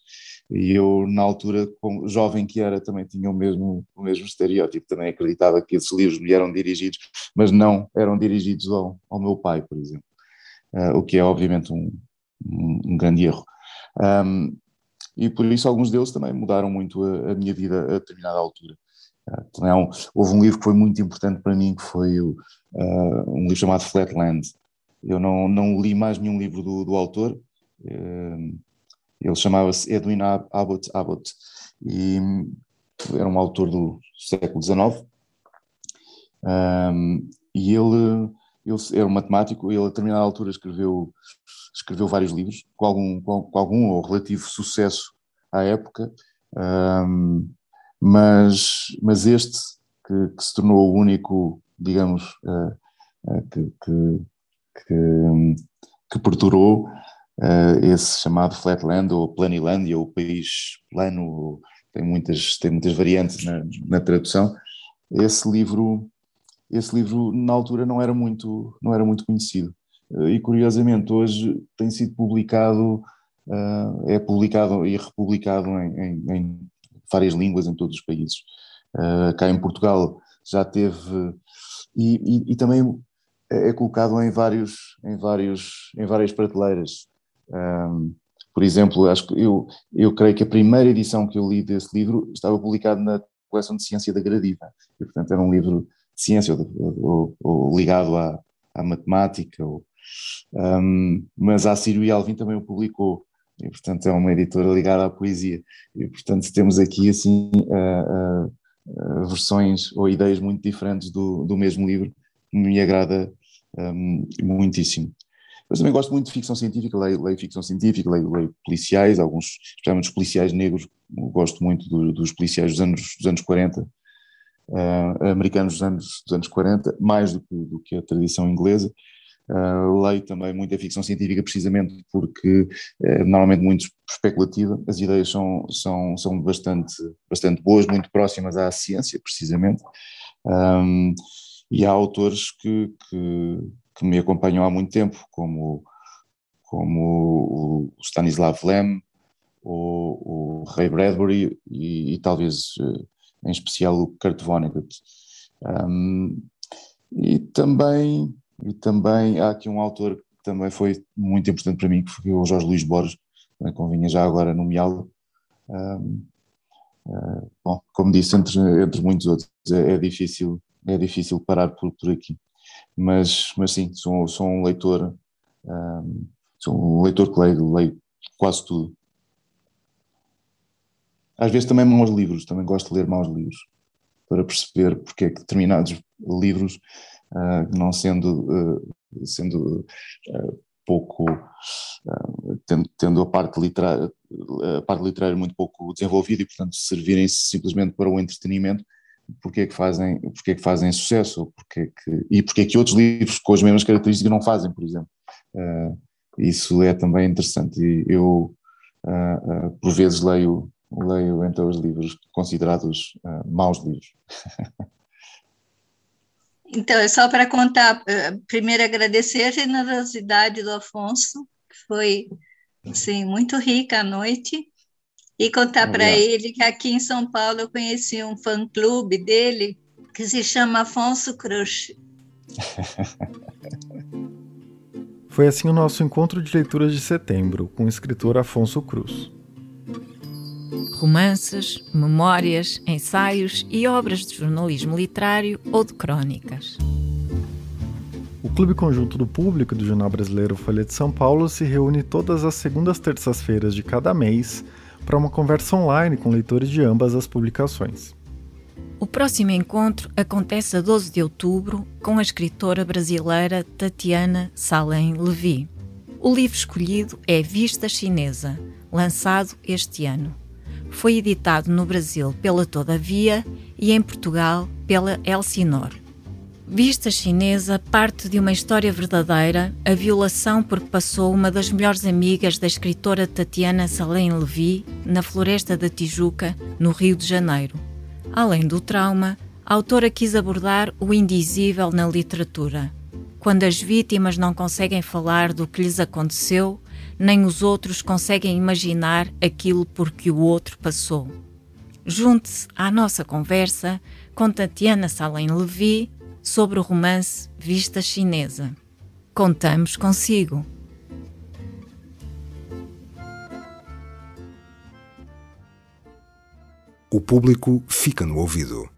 E eu, na altura, como jovem que era, também tinha o mesmo, o mesmo estereótipo, também acreditava que esses livros me eram dirigidos, mas não eram dirigidos ao, ao meu pai, por exemplo, uh, o que é obviamente um, um, um grande erro. Um, e por isso alguns deles também mudaram muito a, a minha vida a determinada altura. Um, houve um livro que foi muito importante para mim, que foi uh, um livro chamado Flatland. Eu não, não li mais nenhum livro do, do autor, uh, ele chamava-se Edwin Abbott Abbott e era um autor do século XIX. Um, e ele, ele era um matemático, ele a determinada altura escreveu, escreveu vários livros, com algum, com, com algum ou relativo sucesso à época, um, mas, mas este, que, que, se tornou o único, digamos, uh, uh, que, que, que, que perdurou, uh, esse chamado Flatland ou Planilândia, ou País Plano, tem muitas, tem muitas variantes na, na tradução. Esse livro, esse livro na altura não era muito, não era muito conhecido. E curiosamente hoje tem sido publicado, é publicado e republicado em, em, várias línguas em todos os países. cá em Portugal já teve e, e, e, também é colocado em vários em vários em várias prateleiras um, por exemplo, acho que eu, eu creio que a primeira edição que eu li desse livro estava publicado na coleção de ciência da Gradiva, e portanto era um livro de ciência ou, ou, ou ligado à, à matemática, ou, um, mas a Sírio e Alvin também o publicou, e portanto é uma editora ligada à poesia, e portanto temos aqui assim uh, uh, versões ou ideias muito diferentes do, do mesmo livro, que me agrada um, muitíssimo. Mas também gosto muito de ficção científica, leio, leio ficção científica, leio, leio, policiais, alguns, especialmente policiais negros, gosto muito do, dos policiais dos anos, dos anos 40, uh, americanos dos anos, dos anos 40, mais do que, do que a tradição inglesa. Uh, leio também muita ficção científica precisamente porque é normalmente muito especulativa, as ideias são, são, são bastante, bastante boas, muito próximas à ciência precisamente, um, e há autores que, que, que, me acompanham há muito tempo, como, como o Stanislav Lem, o, o Ray Bradbury e, e talvez em especial o Kurt Vonnegut. Um, e também e também há aqui um autor que também foi muito importante para mim, que foi o Jorge Luís Borges, também convinha já agora nomeá-lo. Um, uh, ah, bom, como disse, entre, entre muitos outros, é, é, difícil, é difícil parar por, por aqui. Mas, mas sim, sou, sou um leitor, um, sou um leitor que leio, leio quase tudo. Às vezes também maus livros, também gosto de ler maus livros, para perceber porque é que determinados livros não sendo, uh, sendo uh, pouco, tendo, tendo, a parte literária, a parte literária muito pouco desenvolvida e portanto servirem-se simplesmente para o entretenimento, porque é que fazem, porque é que fazem sucesso, porque é que, e porque é que outros livros com as mesmas características não fazem, por exemplo. isso é também interessante e eu por vezes leio leio então os livros considerados maus livros. Então, é só para contar, eh, primeiro agradecer a generosidade do Afonso, que foi assim, muito rica a noite, e contar para ele que aqui em São Paulo eu conheci um fã-clube dele que se chama Afonso Crush. Foi assim o nosso encontro de leituras de setembro com o escritor Afonso Cruz romances, memórias, ensaios e obras de jornalismo literário ou de crónicas. O Clube Conjunto do Público do Jornal Brasileiro Folha de São Paulo se reúne todas as segundas terças-feiras de cada mês para uma conversa online com leitores de ambas as publicações. O próximo encontro acontece a 12 de outubro com a escritora brasileira Tatiana Salem Levi. O livro escolhido é Vista Chinesa, lançado este ano. Foi editado no Brasil pela Todavia e em Portugal pela Elsinor. Vista Chinesa parte de uma história verdadeira, a violação por que passou uma das melhores amigas da escritora Tatiana Salem Levi na Floresta da Tijuca, no Rio de Janeiro. Além do trauma, a autora quis abordar o indizível na literatura. Quando as vítimas não conseguem falar do que lhes aconteceu, nem os outros conseguem imaginar aquilo por que o outro passou. Junte-se à nossa conversa com Tatiana Salem Levi sobre o romance Vista Chinesa. Contamos consigo. O público fica no ouvido.